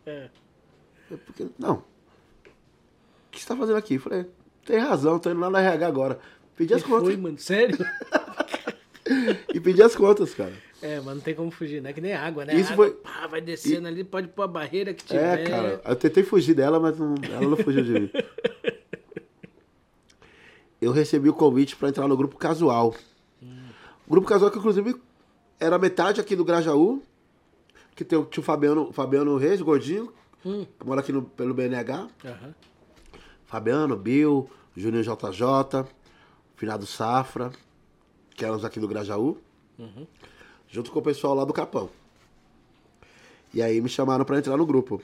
Eu, Porque, não. O que você tá fazendo aqui? Eu falei, tem razão, tô indo lá na RH agora. Pedi as Que contas. foi, mano? Sério? E pedi as contas, cara. É, mas não tem como fugir, né? Que nem água, né? Isso água, foi- pá, vai descendo ali, pode pôr a barreira que tiver. É, cara. Eu tentei fugir dela, mas não- ela não fugiu de mim. Eu recebi o convite pra entrar no grupo casual. O grupo casual que, inclusive, era metade aqui do Grajaú. Que tem o tio Fabiano, Fabiano Reis, gordinho, Hum. que mora aqui no, pelo BNH. Aham. Fabiano, Bill, Júnior JJ, Finado Safra, que eram os aqui do Grajaú. Junto com o pessoal lá do Capão. E aí me chamaram pra entrar no grupo.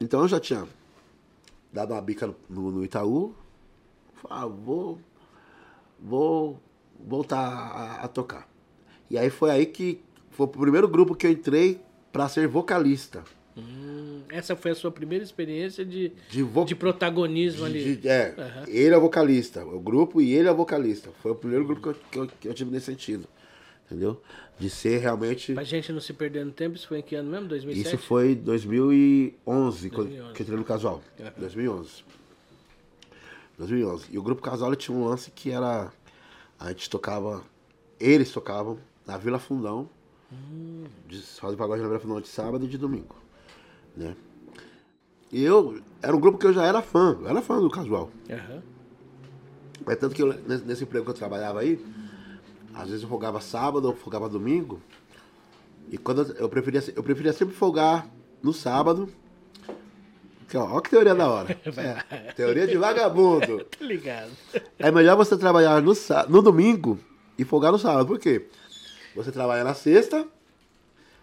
Então eu já tinha dado uma bica no, no Itaú. Falei, ah, vou, vou voltar a, a tocar. E aí foi aí que foi o primeiro grupo que eu entrei pra ser vocalista. Hum, essa foi a sua primeira experiência de, De vo- de protagonismo ali. De- é, Aham. ele é vocalista, o grupo e ele é vocalista. Foi o primeiro grupo que eu, que eu, que eu tive nesse sentido. Entendeu? De ser realmente. Pra gente não se perder no tempo, isso foi em que ano mesmo? 2007? Isso foi em 2011, quando 2011. que eu entrei no casual. Aham. 2011. 2011. E o grupo casual tinha um lance que era. A gente tocava. Eles tocavam na Vila Fundão. Hum. De, fazem pagode na Vila Fundão de sábado e de domingo. Né? E eu. Era um grupo que eu já era fã. Eu era fã do casual. Aham. Mas tanto que eu, nesse, nesse emprego que eu trabalhava aí, às vezes eu folgava sábado ou folgava domingo. E quando eu, eu preferia, eu preferia sempre folgar no sábado. Que, ó, ó que teoria da hora. É, teoria de vagabundo. Tá ligado. É melhor você trabalhar no, no domingo e folgar no sábado. Por quê? Você trabalha na sexta,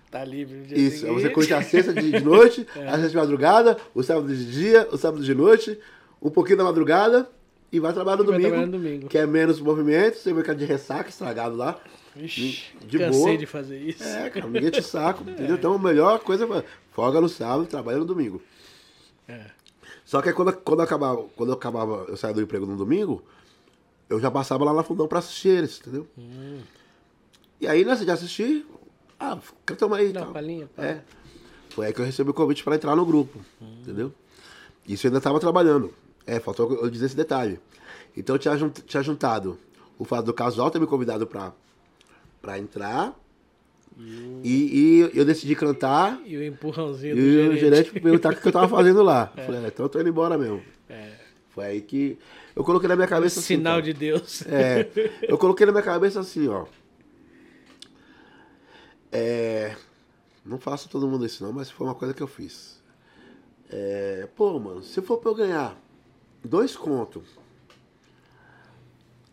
Tá livre no dia isso, aí você seguinte. curte a sexta de, noite, a sexta de madrugada, o sábado de dia, o sábado de noite, um pouquinho da madrugada e vai trabalhar no domingo, trabalhar no domingo. que é menos movimento, você vai ficar de ressaca estragado lá. Ixi, de cansei boa. de fazer isso. É, cara, ninguém te saco, entendeu? Então a melhor coisa é folga no sábado, trabalha no domingo. É. Só que quando, quando, eu acabava, quando eu acabava, eu saía do emprego no domingo, eu já passava lá na fundão pra assistir eles, entendeu? Hum. E aí, nessa de assistir, ah, canta uma aí. Palhinha, pá. É. Foi aí que eu recebi o convite pra entrar no grupo, entendeu? Isso eu ainda tava trabalhando. É, faltou eu dizer esse detalhe. Então eu tinha, jun- tinha juntado o fato do casual ter me convidado pra entrar E, e eu decidi cantar. E o empurrãozinho do E o gerente. gerente perguntar o que eu tava fazendo lá. Eu Falei, "É, então eu tô indo embora mesmo. É. Foi aí que eu coloquei na minha cabeça assim. Sinal de Deus. É, eu coloquei na minha cabeça assim, ó. É, não faço todo mundo isso não, mas foi uma coisa que eu fiz. É, pô, mano, se for pra eu ganhar dois contos,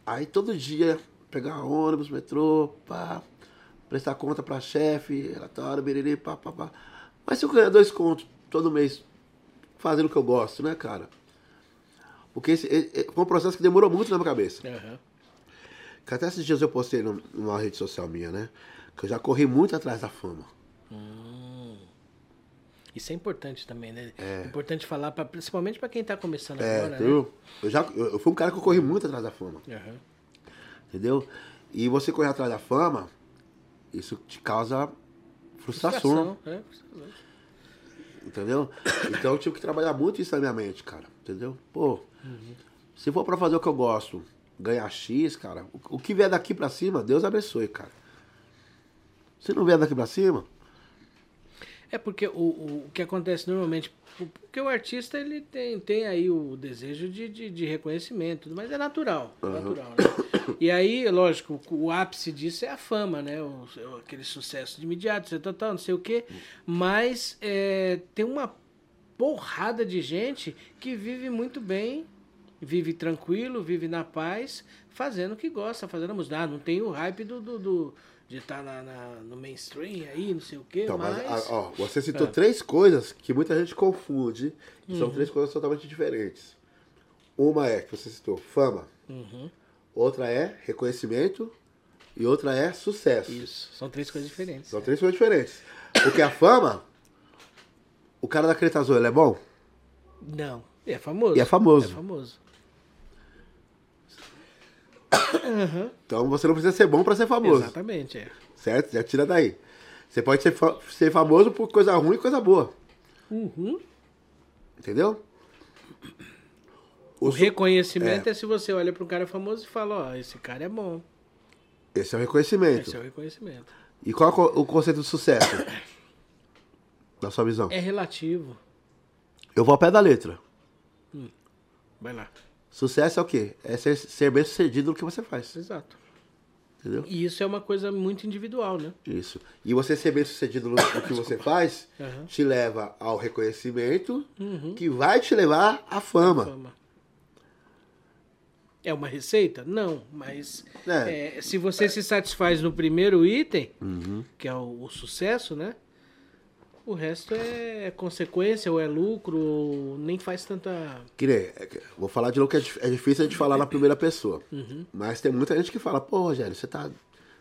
aí todo dia pegar ônibus, metrô, pá, prestar conta pra chefe, relatório, biriri, pá, pá, pá. Mas se eu ganhar dois contos todo mês, fazendo o que eu gosto, né, cara? Porque esse, foi um processo que demorou muito na minha cabeça. Aham. Que até esses dias eu postei num- numa rede social minha, né? Que eu já corri muito atrás da fama. Isso é importante também, né? É importante falar, pra, principalmente pra quem tá começando É, agora, né? Eu, já, eu, eu fui um cara que eu corri muito atrás da fama, Aham. entendeu? E você correr atrás da fama, isso te causa frustração, Frustração, é, frustração. entendeu? Então eu tive que trabalhar muito isso na minha mente, cara, entendeu? Pô, se for pra fazer o que eu gosto, ganhar X, cara, o, o que vier daqui pra cima, Deus abençoe, cara. Se não vier daqui pra cima, É porque o, o, que acontece normalmente, porque o artista ele tem, tem aí o desejo de, de, de reconhecimento, mas é natural, natural, né? E aí, lógico, o, ápice disso é a fama, né? O, o- aquele sucesso de imediato, tal, tal, não sei o quê. Mas é, tem uma porrada de gente que vive muito bem, vive tranquilo, vive na paz, fazendo o que gosta, fazendo a música. Ah, não tem o hype do, do, do- de estar na, na- no mainstream aí, não sei o quê, Então, mas... mas, ó, você citou É. três coisas que muita gente confunde, e Uhum. são três coisas totalmente diferentes. Uma é, que você citou, fama. Uhum. Outra é reconhecimento. E outra é sucesso. Isso, são três coisas diferentes. São três coisas diferentes. Porque a fama, o cara da Creta Azul, ele é bom? Não, é famoso. E é famoso. É famoso. Então você não precisa ser bom pra ser famoso. Exatamente, é. Certo? Já tira daí. Você pode ser, fa- ser famoso por coisa ruim e coisa boa. Uhum. Entendeu? O su- reconhecimento é. se você olha para um cara famoso e fala, ó, esse cara é bom. Esse é o reconhecimento. Esse é o reconhecimento. E qual é o co- o conceito de sucesso? Na sua visão? É relativo. Eu vou ao pé da letra. Vai lá. Sucesso é o quê? É ser, ser bem sucedido no que você faz. Exato. Entendeu? E isso é uma coisa muito individual, né? Isso. E você ser bem sucedido no, no que você faz Aham. te leva ao reconhecimento que vai te levar à fama. Fama. É uma receita? Não, mas É. é, se você se satisfaz no primeiro item, Uhum. que é o, o sucesso, né? O resto é consequência ou é lucro, ou nem faz tanta. Que nem, é vou falar de novo que é, é difícil a gente falar na primeira pessoa. Mas tem muita gente que fala, pô, Rogério, você tá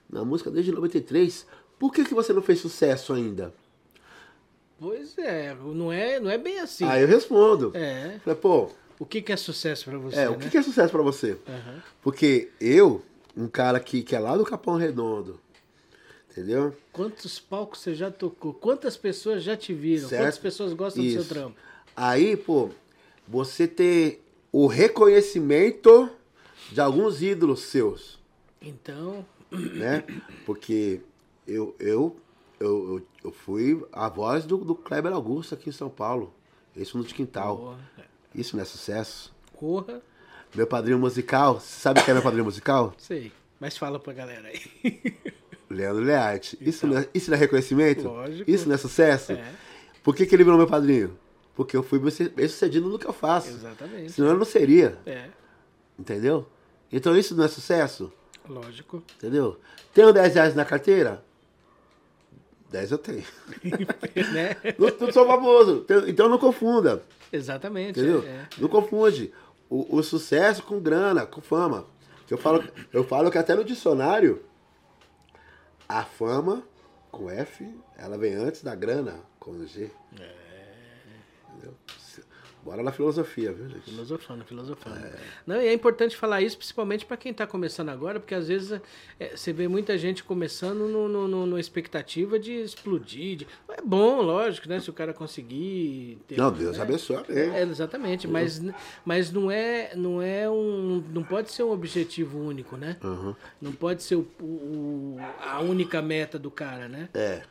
na música desde 93, por que, que você não fez sucesso ainda? Pois é, não é, não é bem assim. Aí eu respondo. É. Falei, pô, O que, que é sucesso pra você? é, o né? que, que é sucesso pra você? Aham. Porque eu, um cara que, que é lá do Capão Redondo, entendeu? Quantos palcos você já tocou? Quantas pessoas já te viram? Certo? Quantas pessoas gostam do Isso. seu trampo? Aí, pô, você ter o reconhecimento de alguns ídolos seus, Então, né? Porque eu, eu, eu, eu, fui a voz do, do Kleber Augusto aqui em São Paulo. Isso no de quintal. porra, Isso não é sucesso. corra, Meu padrinho musical, você sabe quem é meu padrinho musical? sei. Mas fala pra galera aí. Leandro Learte. Isso, não é, isso não é reconhecimento? Lógico. Isso não é sucesso? É. Por que, que ele virou meu padrinho? Porque eu fui bem sucedido no que eu faço. Exatamente. Senão eu não seria. É, Entendeu? Então isso não é sucesso? lógico. Entendeu? Tenho 10 reais na carteira? 10 eu tenho. né? não, não sou famoso. Então- Então não confunda. Exatamente. Entendeu? é, é. Não confunde o, o sucesso com grana, com fama. Eu falo, eu falo que até no dicionário, a fama, com F, ela vem antes da grana, com G. Entendeu? Bora na filosofia, viu, gente? Filosofando, filosofando. Não, e é importante falar isso, principalmente para quem está começando agora, porque às vezes é, você vê muita gente começando no, no, no- no expectativa de explodir. de- É bom, lógico, né? Se o cara conseguir. ter- Não, Deus né? abençoe. É, exatamente, mas, mas não é, não é um, não pode ser um objetivo único, né? Uhum. Não pode ser o, o- a única meta do cara, né? É.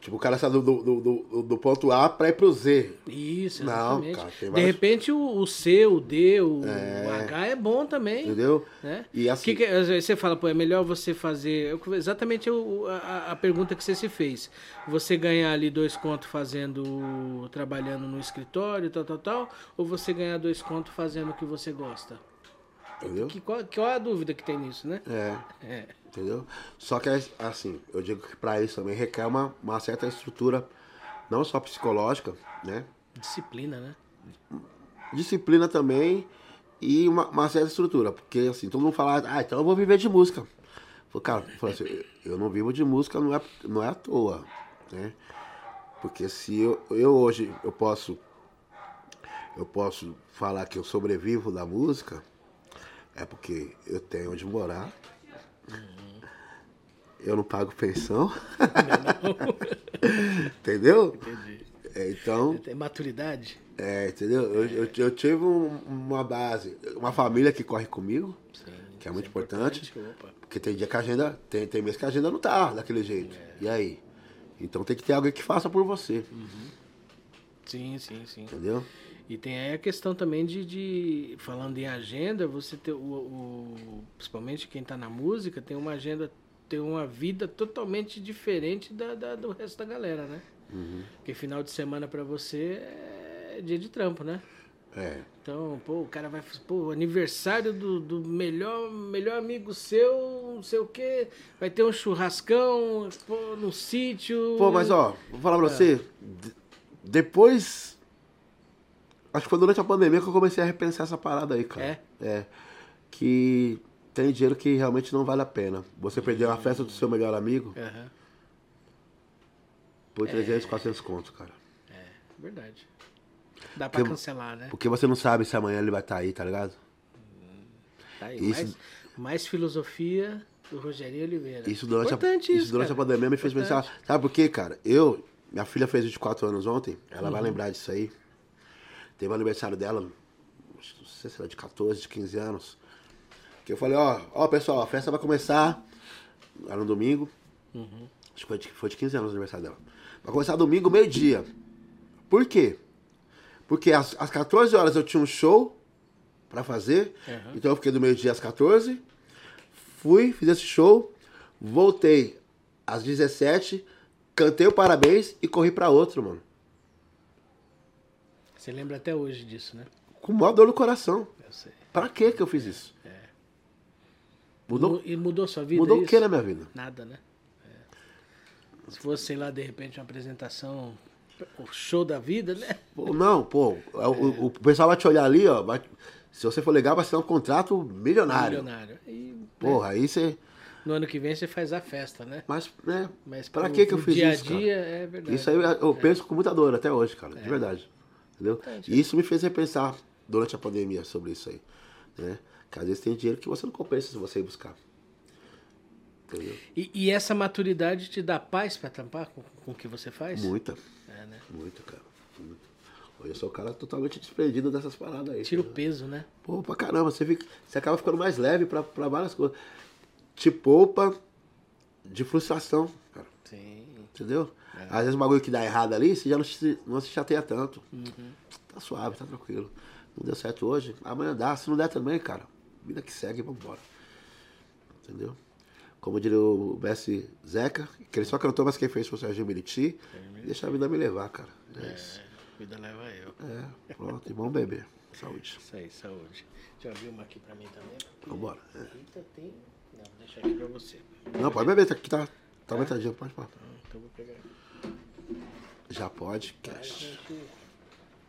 Tipo, o cara sai do, do, do, do- ponto A pra ir pro Z. Isso, Não, exatamente. cara, tem De vários- repente o, o C, o D, o, o H é bom também. Entendeu? Né? E assim- Que que- você fala, pô, é melhor você fazer. Exatamente a, a pergunta que você se fez. Você ganhar ali dois contos fazendo. trabalhando no escritório, tal, tal, tal, ou você ganhar dois contos fazendo o que você gosta? Entendeu? Que, qual, qual é a dúvida que tem nisso, né? É. É. Entendeu? Só que, assim, eu digo que pra isso também requer uma, uma certa estrutura, não só psicológica, né? Disciplina, né? Disciplina também e uma, uma certa estrutura. Porque, assim, todo mundo fala, ah, então eu vou viver de música. Falei, cara, eu assim, eu não vivo de música, não é, não é à toa, né? Porque se eu, eu hoje, eu posso, eu posso falar que eu sobrevivo da música, é porque eu tenho onde morar, eu não pago pensão, entendeu? Entendi. É, então, Tem maturidade? é, entendeu? Eu, eu, eu tive um- uma base, uma família que corre comigo, Sim. que é muito isso importante, Opa. porque tem dia que a agenda, tem, tem mês que a agenda não tá daquele jeito. E aí? Então tem que ter alguém que faça por você, Sim, sim, sim. entendeu? E tem aí a questão também de, de falando em agenda, você ter o, o- principalmente quem está na música, tem uma agenda, tem uma vida totalmente diferente da, da- do resto da galera, né? Porque final de semana para você é dia de trampo, né? É. Então, pô, o cara vai, pô, aniversário do, do melhor, melhor amigo seu, não sei o quê, vai ter um churrascão, pô, no sítio. Pô, mas ó, vou falar É. pra você, de- depois, acho que foi durante a pandemia que eu comecei a repensar essa parada aí, cara. É? É. Que tem dinheiro que realmente não vale a pena. Você perder a festa do seu melhor amigo Aham, por 300, 400 contos, cara. verdade. Dá pra Porque- cancelar, né? Porque você não sabe se amanhã ele vai estar aí, tá ligado? Tá aí, Isso- mais, mais filosofia do Rogério Oliveira. Isso durante, a, Importante isso isso, durante a cara. pandemia me fez Importante. pensar. Sabe por quê, cara? Eu, minha filha fez 24 anos ontem, ela Uhum. vai lembrar disso aí. Teve o aniversário dela, não sei se era de 14, de 15 anos. Que eu falei, ó, ó pessoal, a festa vai começar. Era no domingo. Uhum. Acho que foi de, foi de 15 anos o aniversário dela. Vai começar domingo, meio-dia. Por quê? Porque às, às 14 horas eu tinha um show pra fazer. Uhum. Então eu fiquei do meio-dia às 14. Fui, fiz esse show. Voltei às 17. Cantei o parabéns e corri pra outro, mano. Você lembra até hoje disso, né? Com maior dor no coração. Eu sei. Pra que que eu fiz isso? Mudou, Mu- E mudou sua vida? mudou o isso? que na minha vida? Nada, né? É. Se fosse, sei lá, de repente, uma apresentação, o show da vida, né? Pô, não, pô. O, o- o pessoal vai te olhar ali, ó. vai- se você for legal, vai ser um contrato milionário. Milionário. E, Porra, aí você. no ano que vem você faz a festa, né? Mas, né? Mas pra que que eu fiz dia isso? a cara? dia, é verdade. Isso aí eu- eu penso com muita dor até hoje, cara, de verdade. Entendeu? E isso me fez repensar durante a pandemia sobre isso aí. Né? Que às vezes tem dinheiro que você não compensa se você ir buscar. Entendeu? E, e essa maturidade te dá paz pra tampar com, com o que você faz? Muita, É, né? muito, cara. Muito. Hoje eu sou um cara totalmente desprendido dessas paradas aí. Tira o peso, né? Pô, pra caramba, você, fica, você acaba ficando mais leve pra, pra várias coisas. Te poupa de frustração, cara. Sim. Entendeu? Às vezes o bagulho que dá errado ali, você já não se, não se chateia tanto. Uhum. Tá suave, tá tranquilo. Não deu certo hoje, amanhã dá. Se não der também, cara, vida que segue, vambora. Entendeu? Como diria o Bessie Zeca, que ele só cantou, mas quem fez foi o Serginho Meriti. Deixa a vida me levar, cara. É isso. É, vida leva eu. É, pronto, e bom beber. Saúde. Isso aí, saúde. Já viu uma aqui pra mim também? Vambora. É. Eita, tem. Não, deixa aqui pra você. Não, pode beber, tá aqui, tá, tá aumentadinho, pode falar. Então eu vou pegar. Já pode, a cash.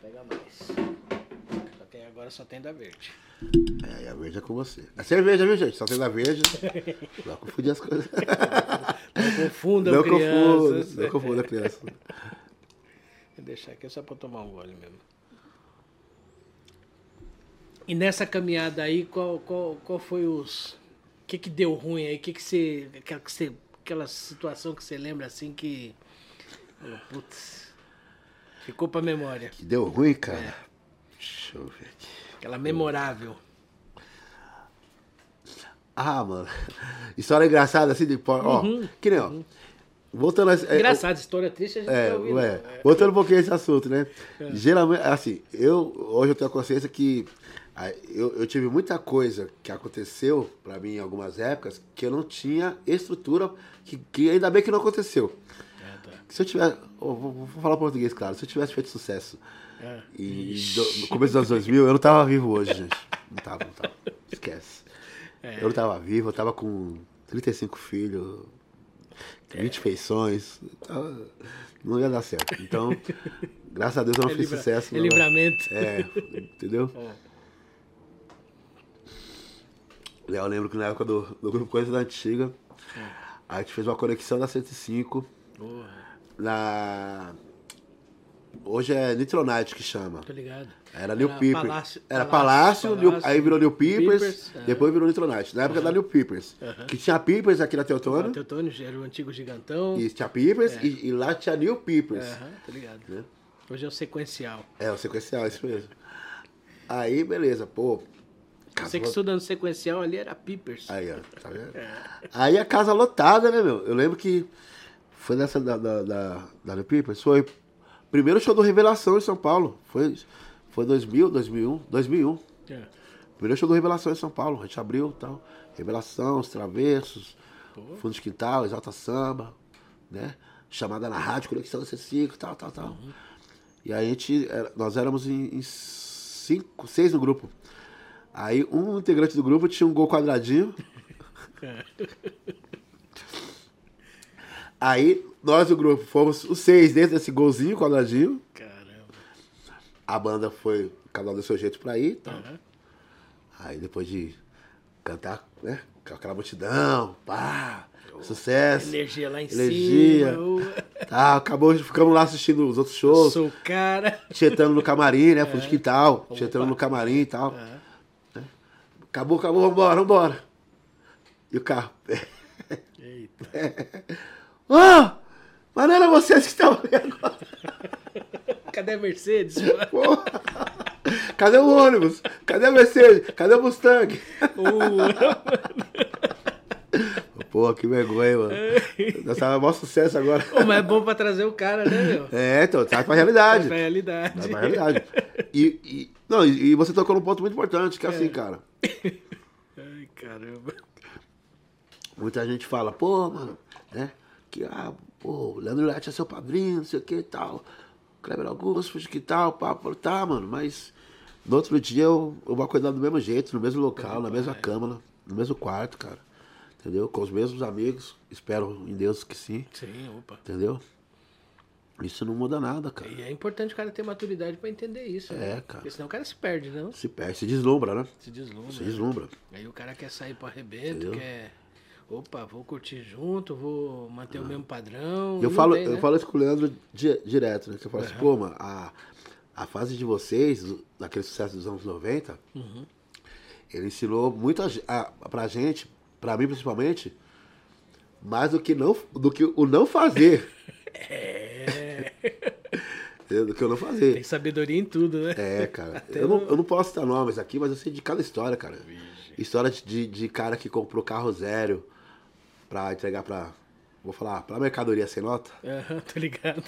pega mais. Só tem, agora só tem da verde. É, a verde é com você. É cerveja, viu, gente? Só tem da verde. Não confundir as coisas. Não confundam Não crianças. confunda, não confunda a criança. Vou deixar aqui só pra tomar um gole mesmo. E nessa caminhada aí, qual, qual, qual foi os. O que, que deu ruim aí? O que, que você. Aquela, que você, aquela situação que você lembra assim que. Putz. Ficou pra memória. Que deu ruim, cara. É. Deixa eu ver aqui. Aquela memorável. Ah, mano. História engraçada assim de. Ó, que nem, ó. Voltando a... é, Engraçado, história triste a gente É, ué, não. É. voltando um pouquinho a esse assunto, né? Geralmente, assim, eu hoje eu tenho a consciência que eu, eu tive muita coisa que aconteceu pra mim em algumas épocas que eu não tinha estrutura, que, que ainda bem que não aconteceu. É, tá. Se eu tivesse. vou, vou falar português, claro. Se eu tivesse feito sucesso É. e do- no começo dos anos 2000, eu não tava vivo hoje, gente. Não tava, não tava. Esquece. É. Eu não tava vivo, eu tava com 35 filhos, 20 feições. tava- Não ia dar certo. Então, graças a Deus eu não É fiz livra- sucesso. é não. livramento. É, entendeu? É. Eu lembro que na época do, do grupo Coisa da Antiga, a gente fez uma conexão da 105 Porra, na. Hoje é Nitronite que chama. tô ligado. Era New Era Peepers. Palácio- Era Palácio- Palácio, New- aí virou New Peepers, Peepers, é. depois virou Nitronite. Na época da New Peepers. Que tinha Peepers aqui na Teotônio, O Teotônio era o antigo gigantão. e tinha Peepers, e, e lá tinha New Peepers. Aham, tô ligado. Né? Hoje é o sequencial. É, o sequencial, isso mesmo. Aí, beleza, pô. Você que casa- estuda no sequencial ali era Peepers. Aí, ó, tá vendo? É. Aí a casa lotada, né, meu? Eu lembro que foi nessa da, da, da, da New Peepers, foi primeiro show do Revelação em São Paulo. Foi, foi 2000, 2001, 2001. É. Primeiro show do Revelação em São Paulo. A gente abriu e tal. Revelação, os Travessos, Fundo de Quintal, Exalta Samba, né? Chamada na rádio, Conexão C5, tal, tal, tal. E aí a gente, nós éramos em, em cinco, seis no grupo. Aí um integrante do grupo tinha um gol quadradinho. Aí nós do grupo fomos os seis dentro desse golzinho quadradinho. Caramba. A banda foi, cada um do seu jeito pra ir. Tal. Aham. Aí depois de cantar, né? Com aquela multidão, pá, sucesso. Energia lá em Energia. cima. o- Tá, acabou, ficamos lá assistindo os outros shows, Sou o cara. tietando no camarim, né? Fundo de quintal, tietando no camarim e tal. Aham. Acabou, acabou, vambora, vambora. E o carro. Eita. Ah! Mas não era vocês que estavam ali agora. Cadê a Mercedes? Porra. Cadê o ônibus? Cadê a Mercedes? Cadê o Mustang? O- Pô, que vergonha, mano. Nós tava maior sucesso agora. Mas é bom pra trazer o cara, né, meu? É, então, traz pra realidade. Pra realidade. Traz pra realidade. E, e- não, e, e você tocou num ponto muito importante, que é assim, cara. Ai, caramba. Muita gente fala, pô, mano, né? Que, ah, pô, o Leandro Leite é seu padrinho, não sei o que e tal. Kleber Augusto, que tal, papo, tá, mano, mas no outro dia eu, eu vou acordar do mesmo jeito, no mesmo local, na mesma câmara, no mesmo quarto, cara. Entendeu? Com os mesmos amigos, espero em Deus que sim, Sim, opa. entendeu? Isso não muda nada, cara. E é importante o cara ter maturidade pra entender isso. né? É, cara. Porque senão o cara se perde, não? Se perde, se deslumbra, né? Se deslumbra. Se deslumbra. Aí o cara quer sair pro arrebento, Entendeu? quer. Opa, vou curtir junto, vou manter o mesmo padrão. Ah. Eu falo, tem, eu né? falo isso com o Leandro di- direto, né? Que eu falo assim, pô, mano, a, a fase de vocês, daquele sucesso dos anos 90, Uhum. ele ensinou muito a, a, pra gente, pra mim principalmente, mais do que, não, do que o não fazer. É. Do que o não Tem fazer. sabedoria em tudo, né? É, cara. Eu não, eu não posso citar nomes aqui, mas eu sei de cada história, cara. História de, de, de cara que comprou carro zero pra entregar pra. Vou falar, pra mercadoria sem nota. Aham, tô ligado.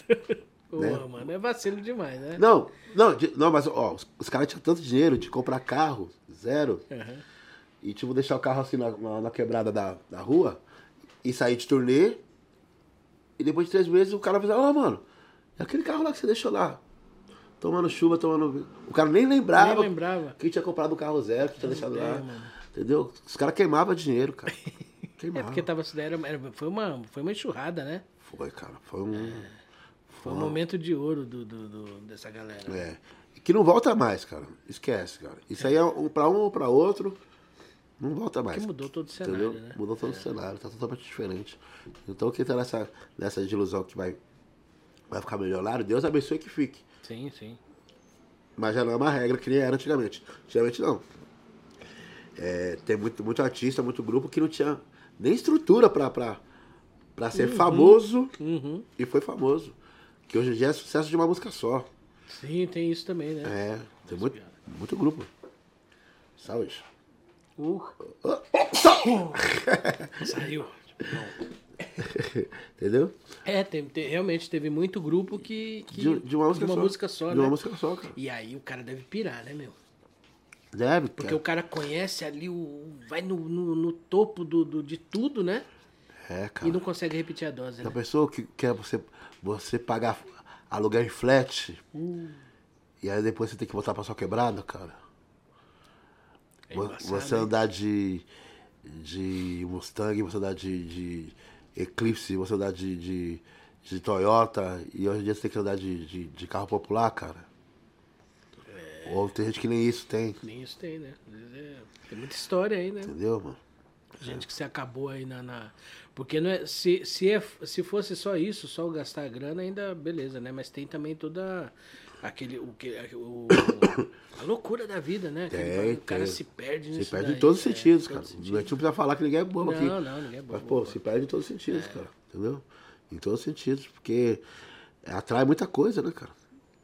Pô, Né? mano, é vacilo demais, né? Não, não, não, mas ó, os, os caras tinham tanto dinheiro de comprar carro, zero, Aham. e tipo, deixar o carro assim na, na, na quebrada da, da rua e sair de turnê. E depois de três meses o cara vai ó, mano, e aquele carro lá que você deixou lá? Tomando chuva, tomando. O cara nem lembrava, Nem lembrava. que tinha comprado um carro zero, que tinha deixado ideia, lá. mano. Entendeu? Os caras queimavam dinheiro, cara. É Queimavam. porque tava, era, era- foi, uma, foi uma enxurrada, né? Foi, cara. Foi um. Foi um momento de ouro do, do- do- dessa galera. É. Que não volta mais, cara. Esquece, cara. Isso aí é um pra um ou pra outro. Não volta mais. Que mudou todo o cenário, Entendeu? né? Mudou todo o cenário, tá totalmente diferente. Então quem tá nessa, nessa ilusão que vai, vai ficar milionário, Deus abençoe que fique. Sim, sim. Mas já não é uma regra que nem era antigamente. Antigamente não. É, tem muito, muito artista, muito grupo que não tinha nem estrutura pra ser famoso Uhum. e foi famoso. Que hoje em dia é sucesso de uma música só. Sim, tem isso também, né? É, tem muito, muito grupo. Saúde. Uh, Ah, saiu. Entendeu? É, tem, tem- realmente teve muito grupo que. que De, de uma música só. música só, De né? uma música só, cara. E aí o cara deve pirar, né, meu? Deve, Porque cara. o cara conhece ali, o, vai no, no, no topo do, do- de tudo, né? É, E cara. não consegue repetir a dose, A né? pessoa que quer você, você pagar aluguel em flat Uh. e aí depois você tem que voltar pra sua quebrada, cara. É embaçado, você hein? andar de, de Mustang, você andar de, de Eclipse, você andar de, de, de Toyota e hoje em dia você tem que andar de, de, de carro popular, cara. É. Ou tem gente que nem isso tem, Nem isso tem, né? É- Tem muita história aí, né? entendeu, mano? Gente que se acabou aí na. na- Porque não é, se, se, é, se fosse só isso, só gastar grana, ainda beleza, né? Mas tem também toda aquele. O, que- o, a loucura da vida, né? Aquele- Tem, o cara tem. se perde Se nisso. perde em daí, todos os é, sentidos, em cara. sentidos. gente não precisa falar que ninguém é bobo aqui. Não, não, ninguém é bobo. Mas, pô, se perde em todos os sentidos, cara. Entendeu? Em todos os sentidos. Porque atrai muita coisa, né, cara?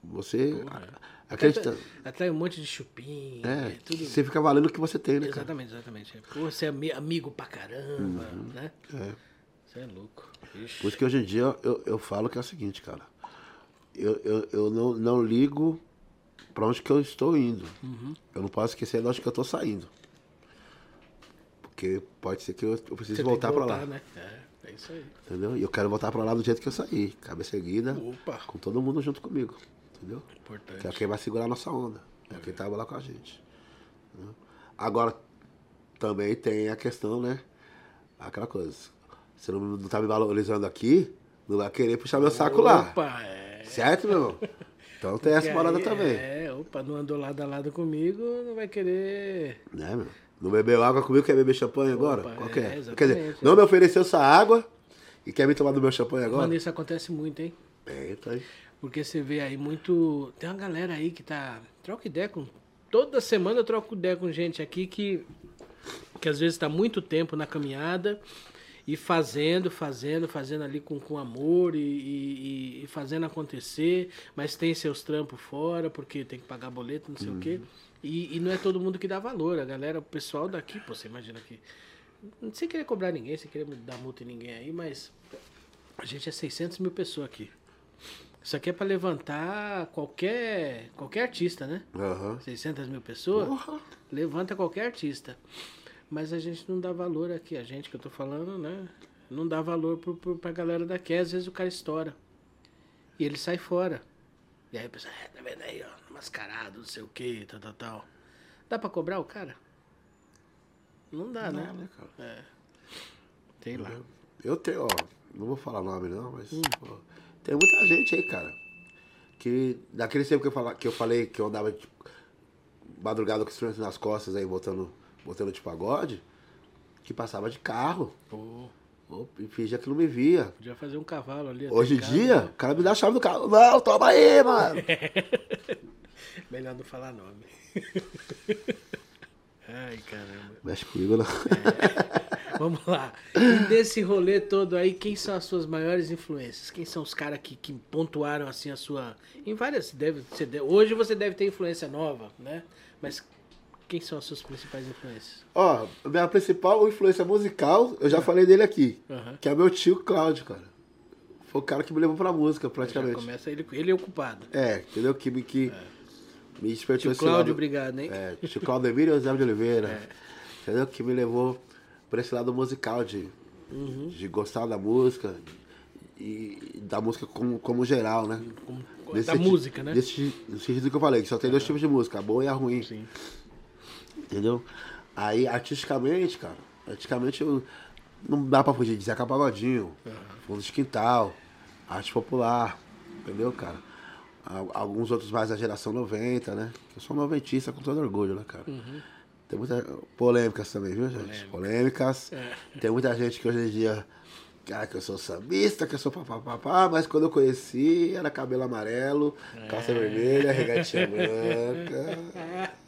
Você a- acredita. Atrai, um monte de chupim, É, é, tudo. você fica valendo o que você tem, né, cara? Exatamente, exatamente. Pô, você é ami- amigo pra caramba, né? É. Você é louco. Ixi. Por isso que hoje em dia eu, eu falo que é o seguinte, cara. Eu, eu, eu não, não ligo pra onde que eu estou indo. Uhum. Eu não posso esquecer de onde que eu tô saindo. Porque pode ser que eu, eu precise Você voltar que pra voltar, lá. né? É, é isso aí. Entendeu? E eu quero voltar pra lá do jeito que eu saí. Cabeça erguida, Opa. com todo mundo junto comigo. Entendeu? Importante. Que é quem vai segurar a nossa onda. É quem tava lá com a gente. Entendeu? Agora, também tem a questão, né? Aquela coisa. Você não, não tá me valorizando aqui, não vai querer puxar meu saco lá. Opa, é. Certo, meu irmão? Então tem essa parada também. É, opa, não andou lado a lado comigo, não vai querer. Né, meu? Não bebeu água comigo, quer beber champanhe agora? Opa, Qual que é, é? Quer dizer, é. não me ofereceu essa água e quer me tomar do meu champanhe agora? Mano, isso acontece muito, hein? É, tá aí. Porque você vê aí muito. Tem uma galera aí que tá. Troca ideia com. Toda semana eu troco ideia com gente aqui que. Que às vezes tá muito tempo na caminhada e fazendo, fazendo, fazendo ali com, com amor e, e- e fazendo acontecer, mas tem seus trampos fora, porque tem que pagar boleto, não sei o quê. E, e não é todo mundo que dá valor. A galera, o pessoal daqui, pô, você imagina que. Sem querer cobrar ninguém, sem querer dar multa em ninguém aí, mas a gente é 600 mil pessoas aqui. Isso aqui é pra levantar qualquer, qualquer artista, né? Aham. 600 mil pessoas, Porra. levanta qualquer artista. Mas a gente não dá valor aqui, a gente que eu tô falando, né? Não dá valor pro, pro, pra galera daqui. Às vezes o cara estoura. E ele sai fora. E aí a pessoa, é, tá vendo aí, ó, mascarado, não sei o que, tal, tal, tal. Dá pra cobrar o cara? Não dá, Não, né? né, cara? É. Sei lá. Eu tenho, ó, não vou falar nome não, mas Hum. pô, tem muita gente aí, cara. Que daquele tempo que eu, fala, que eu falei que eu andava tipo, madrugada com instrumento nas costas aí, botando, botando de pagode, que passava de carro. Pô, E fingia que não me via. podia fazer um cavalo ali. Hoje em dia, né? o cara me dá a chave do carro. Não, toma aí, mano. Melhor não falar nome. Ai, caramba. Mexe comigo, não. Vamos lá. E desse rolê todo aí, quem são as suas maiores influências? Quem são os caras que, que pontuaram assim a sua. Em várias. Deve, você deve- hoje você deve ter influência nova, né? Mas quem são as suas principais influências? Ó, minha principal influência musical, eu já falei dele aqui. Aham. Que é meu tio Cláudio, cara. Foi o cara que me levou pra música, praticamente. começa ele, ele é o culpado. É, entendeu? Que me, que me despertou Tio Cláudio, obrigado, hein? É, tio Cláudio Emílio e José de Oliveira. É. Entendeu? Que me levou pra esse lado musical de, Uhum. de gostar da música e, da música como, como geral, né? Como- da música, né? Nesse, nesse sentido que eu falei, que só tem dois tipos de música, a boa e a ruim. Sim. Entendeu? Aí, artisticamente, cara, artisticamente eu, não dá pra fugir de Zeca Pagodinho, fundo de quintal, arte popular, entendeu, cara? Al- Alguns outros mais da geração 90, né? Eu sou noventista com todo orgulho, né, cara? Tem muitas polêmicas também, viu, gente? Polêmicas. É. Tem muita gente que hoje em dia ah, que eu sou sambista, que eu sou papapá, mas quando eu conheci era cabelo amarelo, calça vermelha, regatinha branca.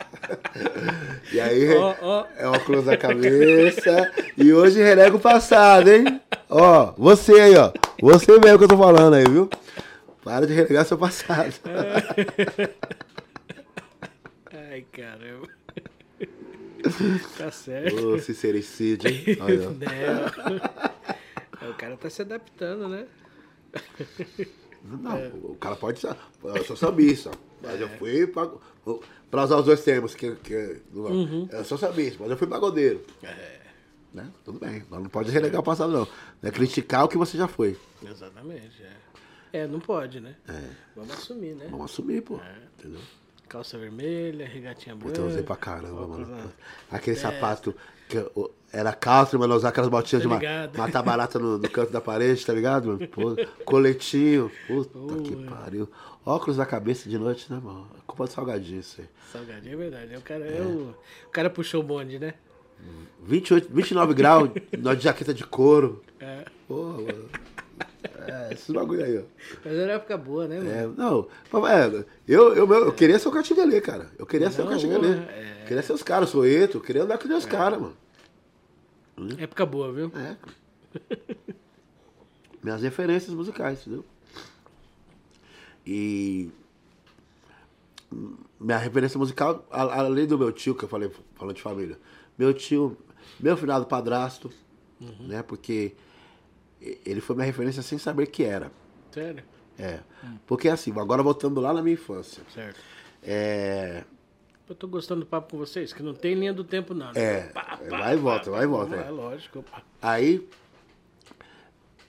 e aí Ó, ó. é óculos na cabeça. E hoje renega o passado, hein? Ó, você aí, ó. Você mesmo que eu tô falando aí, viu? Para de renegar seu passado. Ai, caramba. Tá certo. Ô, sincericídio, hein? Olha. Né? O cara tá se adaptando, né? Não, o cara pode ser. Eu sou sambista, mas eu fui pra, pra usar os dois termos. Que, que, Eu sou sambista, mas eu fui pagodeiro. Né? Tudo bem, mas não pode renegar o passado, não. Não é criticar o que você já foi. Exatamente, é. É, não pode, né? Vamos assumir, né? Vamos assumir, pô. Entendeu? Calça vermelha, regatinha branca. Puta, eu usei pra caramba, mano. na- Aquele sapato que eu- era calço, mas eu usava aquelas botinhas Tô de ma matar barata no, no canto da parede, tá ligado, mano? Pô, coletinho. Puta que pariu. Óculos na cabeça de noite, né, mano? É culpa do salgadinho isso aí. Salgadinho é verdade. O cara, é. o... o cara puxou o bonde, né? 28, 29 graus, nós de jaqueta de couro. É. Porra, mano. É, esses bagulho aí, ó. Mas era época boa, né, mano? É, não, é, eu, eu, eu queria ser o Catingalê, cara. Eu queria ser o Não, Catingalê. é. Queria ser os caras, sou eu queria andar com os caras, mano. Época boa, viu? É. Minhas referências musicais, entendeu? E. Minha referência musical, além do meu tio, que eu falei falando de família, meu tio, meu finado padrasto, né? Porque ele foi minha referência sem saber que era. Sério? É. Porque assim, agora voltando lá na minha infância. Certo. É. Eu tô gostando do papo com vocês, que não tem linha do tempo, não. É, vai e volta, vai e volta, É, lógico. pá. Aí,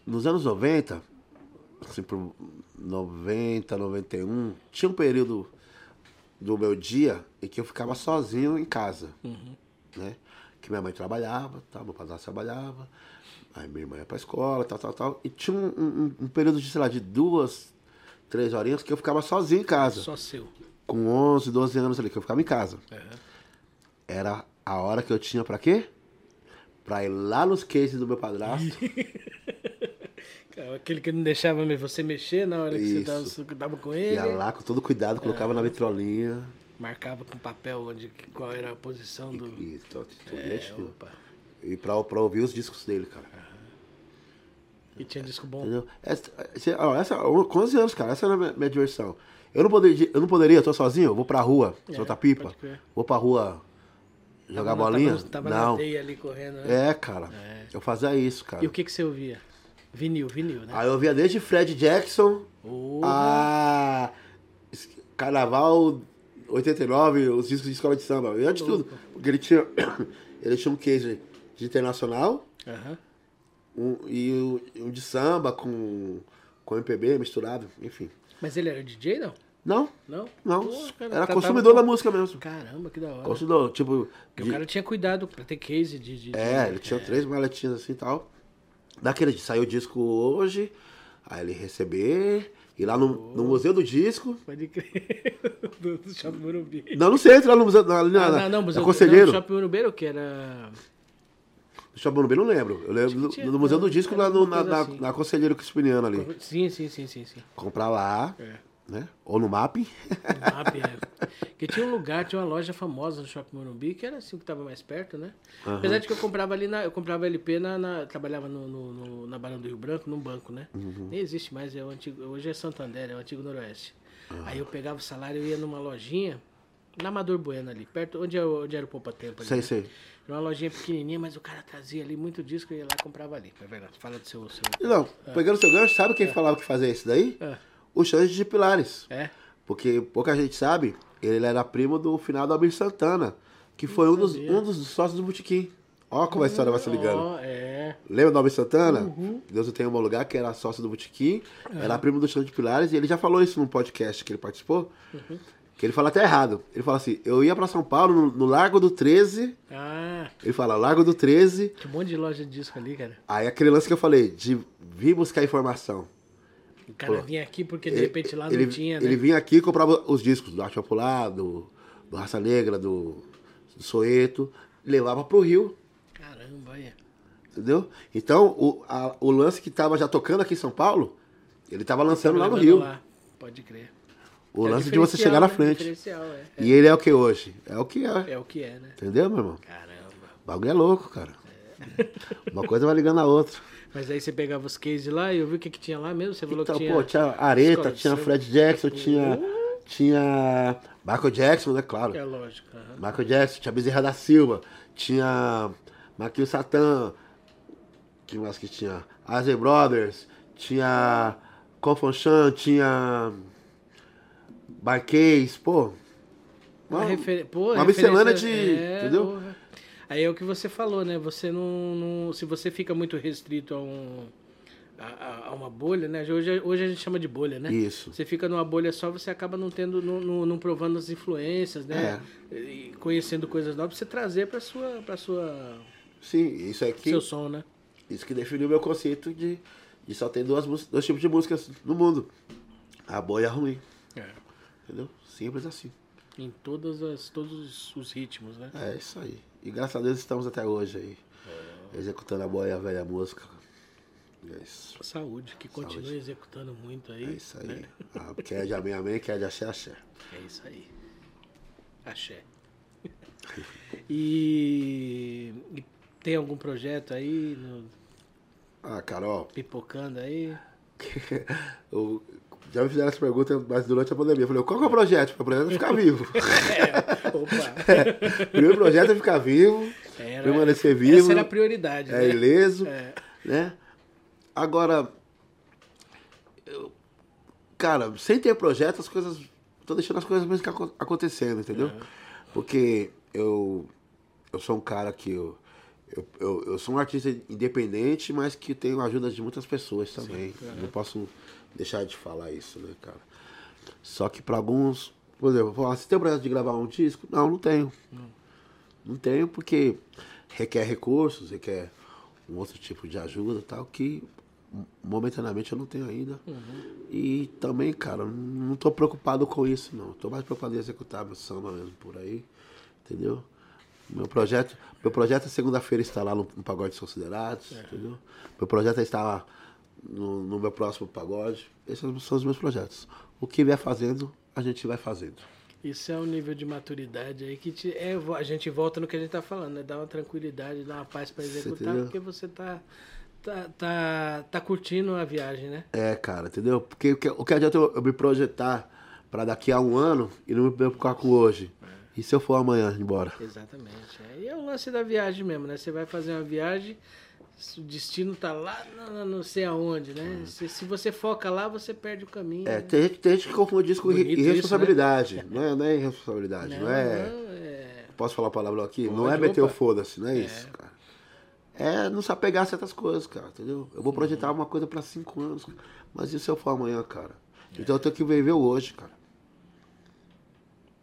nos anos 90, assim, por 90, 91, tinha um período do meu dia em que eu ficava sozinho em casa. Né? Que minha mãe trabalhava, tá? meu padrasto trabalhava, aí minha irmã ia pra escola, tal, tal, tal. E tinha um, um- um período de, sei lá, de duas, três horinhas que eu ficava sozinho em casa. Só seu. Com 11, 12 anos ali, que eu ficava em casa. É. Era a hora que eu tinha pra quê? Pra ir lá nos cases do meu padrasto. Aquele que não deixava você mexer na hora que você Isso. que tava com ele. Ia lá com todo cuidado, colocava na vitrolinha. Marcava com papel onde, qual era a posição do. E, to- tudo É, opa. E pra, pra ouvir os discos dele, cara. E tinha disco bom. Entendeu? Essa, essa, ó, essa, com 11 anos, cara, essa era a minha, minha diversão. Eu não, poderia, eu não poderia, eu tô sozinho, eu vou pra rua, soltar pipa, vou pra rua jogar Tava bolinha. Tava, tava não. na teia ali correndo, né? É, cara. Eu fazia isso, cara. E o que, que você ouvia? Vinil, vinil, né? Aí eu via desde Fred Jackson Oh, a Carnaval 89, os discos de escola de samba. E antes de tudo. Porque ele tinha, ele tinha um case de internacional aham. um, e um de samba com, com MPB misturado, enfim. Mas ele era DJ, não? Não, Não? não. Pô, cara, era tá- consumidor da música mesmo. Caramba, que da hora. Consumidor, tipo. Porque de- o cara tinha cuidado pra ter case de. de- É, de- ele tinha três maletinhas assim e tal. Daquele de saiu o disco hoje, aí ele receber, ir lá no, no Museu do Disco. Pode crer. do, do Shopping Morumbi. Não, não sei, entra lá no Museu, na, na, Ah, não, não, Museu do- Conselheiro. Não, Shopping Morumbi que? Era. Morumbi, não lembro. Eu lembro do, do Museu do Disco lá no, na, na, assim. na Conselheiro Crispiniano ali. Sim, sim, sim, sim, sim. Comprar lá, É. né? Ou no MAP. No MAP, é. Porque tinha um lugar, tinha uma loja famosa no Shopping Morumbi, que era assim que tava mais perto, né? Apesar de que eu comprava ali na. Eu comprava LP na. na- trabalhava no, no- no- na Barão do Rio Branco, num banco, né? Uhum. Nem existe mais, é o antigo. Hoje é Santander, é o antigo Noroeste. Aí eu pegava o salário e ia numa lojinha, na Amador Bueno ali, perto, onde, é o- onde era o Poupa Tempo ali. sei, né? sei. Era uma lojinha pequenininha, mas o cara trazia ali muito disco e ia lá e comprava ali. É verdade. Fala do seu. seu... Não, pegando seu gancho, sabe quem falava que fazia isso daí? É. O Xande de Pilares. É? Porque pouca gente sabe, ele era primo do final do Almir Santana, que foi um dos, um dos sócios do Botequim. Ó como a história vai se ligando. Ó, é. Lembra do Almir Santana? Uhum. Deus o tenha em bom lugar, que era sócio do Botequim, era primo do Xande de Pilares, e ele já falou isso num podcast que ele participou, Uhum. Que ele fala até errado. Ele fala assim, eu ia pra São Paulo, no, no Largo do 13, Ah, ele fala, Largo do 13, tinha um monte de loja de disco ali, cara. aí aquele lance que eu falei, de vir buscar informação. O cara Pô, vinha aqui porque de Ele- repente lá ele, não tinha, né? Ele vinha aqui e comprava os discos do Arte Popular, do, do Raça Negra, do, do Soeto, levava pro Rio. Caramba, olha. Entendeu? Então, o, a- o lance que tava já tocando aqui em São Paulo, ele tava lançando lá no Rio. lá. Pode crer. O É lance de você chegar na né? frente. É. E ele é o que hoje? É o que é. É o que é, né? Entendeu, meu irmão? Caramba. O bagulho é louco, cara. Uma coisa vai ligando a outra. Mas aí você pegava os cases lá e eu vi o que, que tinha lá mesmo. Você falou Então, que tinha. pô, tinha Areta, tinha. Fred Jackson, tinha. Tinha. Michael Jackson, né? Claro. É lógico. aham. Michael Jackson, tinha Bezerra da Silva, tinha Maquil Satã, que mais que tinha? Azer Brothers, tinha Confonchan, tinha Barquês, pô. Uma, refer... Pô, uma miscelânea de. é, entendeu? porra. Aí é o que você falou, né? Você não, não- Se você fica muito restrito a um. A, a- uma bolha, né? Hoje, hoje a gente chama de bolha, né? Isso. Você fica numa bolha só, você acaba não tendo, não, não, não provando as influências, né? É. E conhecendo coisas novas você trazer pra sua, pra sua, Sim, isso aqui. seu som, né? Isso que definiu o meu conceito de, de só ter duas, dois tipos de músicas no mundo. A boa e a ruim. Entendeu? Simples assim. Em todas as, todos os- os ritmos, né? É isso aí. E graças a Deus estamos até hoje aí. Executando a boa e a velha música. É isso. Saúde, que continue executando muito aí. É isso aí. né? Ah, quer de amém, amém, quer de axé, axé. É isso aí. Axé. E, e tem algum projeto aí, no- Ah, Carol, pipocando aí? eu, já me fizeram essa pergunta, mas durante a pandemia. Eu falei, qual que é o projeto? O projeto é ficar vivo. É, opa. Primeiro projeto é ficar vivo, Era- permanecer vivo. Essa era a prioridade, é né? ileso, É. né? Agora, eu- cara, sem ter projeto, as coisas. Tô deixando as coisas mesmo acontecendo, entendeu? Porque eu, eu sou um cara que eu, eu, eu, eu sou um artista independente, mas que tenho a ajuda de muitas pessoas também. Não posso deixar de falar isso, né, cara? Só que para alguns, por exemplo, falar, você tem o projeto de gravar um disco? Não, não tenho. Não tenho porque requer recursos, requer um outro tipo de ajuda tal, que momentaneamente eu não tenho ainda. E também, cara, não tô preocupado com isso, não. Tô mais preocupado em executar meu samba mesmo por aí, entendeu? Meu projeto, meu projeto é segunda-feira está lá no, no Pagode Considerados, entendeu? Meu projeto é estar lá no, no meu próximo pagode. Esses são os meus projetos. O que vier fazendo, a gente vai fazendo. Isso é um nível de maturidade aí que te, é, a gente volta no que a gente tá falando, né? Dá uma tranquilidade, dá uma paz pra executar, entendeu? porque você tá, tá, tá, tá curtindo a viagem, né? É, cara, entendeu? Porque o que, o que adianta eu, eu me projetar pra daqui a um ano e não me preocupar com hoje? E se eu for amanhã embora? Exatamente. É. E é o lance da viagem mesmo, né? Você vai fazer uma viagem, o destino tá lá, não, não sei aonde, né? Se, se você foca lá, você perde o caminho. É, tem gente, tem gente que confunde isso com Bonito irre- isso, irresponsabilidade. Não, é, não é irresponsabilidade, não, Não, é. não, é- Posso falar a palavra aqui? não Pode, é meter o foda-se, não é isso, cara. É não se apegar a certas coisas, cara, entendeu? Eu vou projetar uma coisa pra cinco anos, mas se eu for amanhã, cara? Então eu tenho que viver hoje, cara.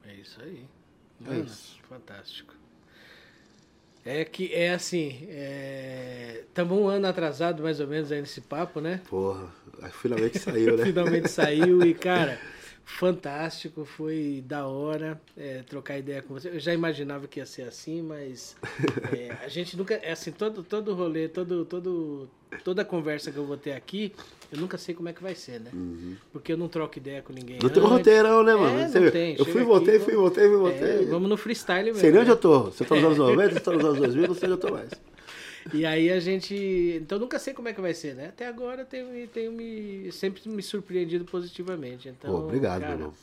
É isso aí. É Mano, isso. Fantástico. É que é assim, estamos um ano atrasado mais ou menos aí nesse papo, né? Porra, finalmente saiu, né? Finalmente saiu e, cara, fantástico, foi da hora é, trocar ideia com você. Eu já imaginava que ia ser assim, mas é, a gente nunca. É assim, todo, todo rolê, todo, todo, toda conversa que eu vou ter aqui, eu nunca sei como é que vai ser, né? Porque eu não troco ideia com ninguém. Não tem um roteirão, né, mano? É, Você não tem. Eu fui, aqui, voltei, fui, voltei, fui, É, voltei. vamos no freestyle mesmo. Sei nem onde né? eu tô. Eu tô nos anos 90, se eu tô nos anos 2000, não sei onde eu tô mais. E aí a gente. Então nunca sei como é que vai ser, né? Até agora eu tenho, me- tenho me, sempre me surpreendido positivamente. Então, Pô, obrigado, cara, meu irmão.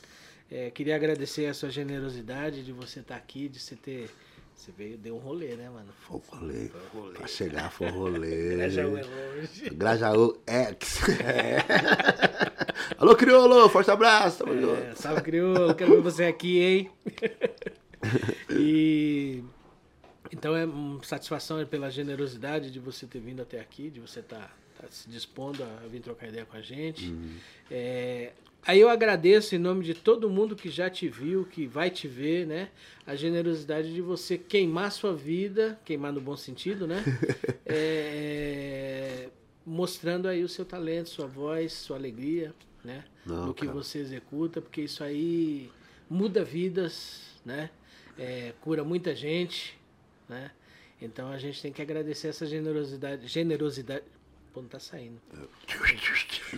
é, queria agradecer a sua generosidade de você estar aqui, de você ter. Você veio, deu um rolê, né, mano? Foi um rolê. um rolê. Pra chegar foi um rolê. Grajaú é longe. Grajaú X. É. Alô, Criolo, forte abraço. Tamo junto. É, salve, crioulo, quero ver você aqui, hein? e. Então é uma satisfação pela generosidade de você ter vindo até aqui, de você estar se dispondo a vir trocar ideia com a gente. É, aí eu agradeço em nome de todo mundo que já te viu, que vai te ver, né? A generosidade de você queimar sua vida, queimar no bom sentido, né? É, mostrando aí o seu talento, sua voz, sua alegria, né? Não, no que cara. você executa, porque isso aí muda vidas, né? É, cura muita gente, né? Então a gente tem que agradecer essa generosidade. Generosidade. Pô, não tá saindo.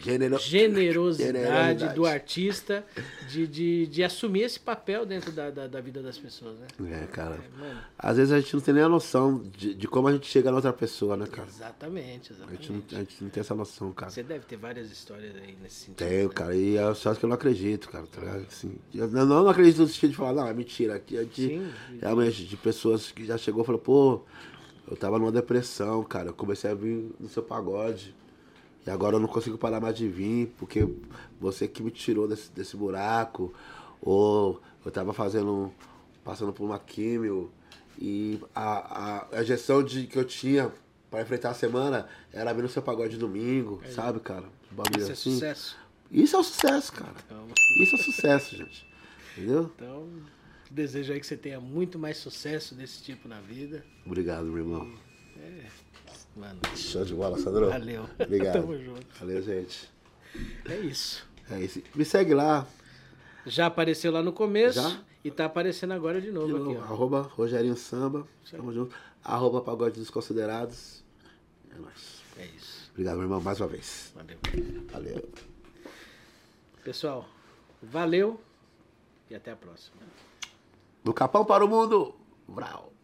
Generosidade Generosidade. do artista de, de, de assumir esse papel dentro da, da, da vida das pessoas, né? É, cara. mano. Às vezes a gente não tem nem a noção de, de como a gente chega na outra pessoa, né, cara? Exatamente, A gente, não, exatamente. a gente não tem essa noção, cara. Você deve ter várias histórias aí nesse sentido. Tenho, né? cara, e é só que eu não acredito, cara, tá ligado? Assim, eu não, não acredito no sentido de falar, não, é mentira. Aqui é de, Sim. realmente, de pessoas que já chegou e falou, pô, eu tava numa depressão, cara, eu comecei a vir no seu pagode. E agora eu não consigo parar mais de vir, porque você que me tirou desse, desse buraco. Ou eu tava fazendo, passando por uma químio, e a, a, a gestão de, que eu tinha pra enfrentar a semana era vir no seu pagode domingo, sabe, cara? Um bagulho Isso é assim. sucesso. Isso é um sucesso, cara. Então, Isso é sucesso, gente. Entendeu? então, desejo aí que você tenha muito mais sucesso desse tipo na vida. Obrigado, meu irmão. Mano, Show de bola, Sandro. valeu. Obrigado. Tamo junto. Valeu, gente. É isso. É isso. Me segue lá. Já apareceu lá no começo Já? e tá aparecendo agora de novo aqui, ó. Arroba Rogerinho Samba. Tamo junto. Arroba Pagode dos Considerados. É nóis. É isso. Obrigado, meu irmão, mais uma vez. Valeu. Valeu. Pessoal, valeu e até a próxima. Do Capão para o Mundo. Vrau.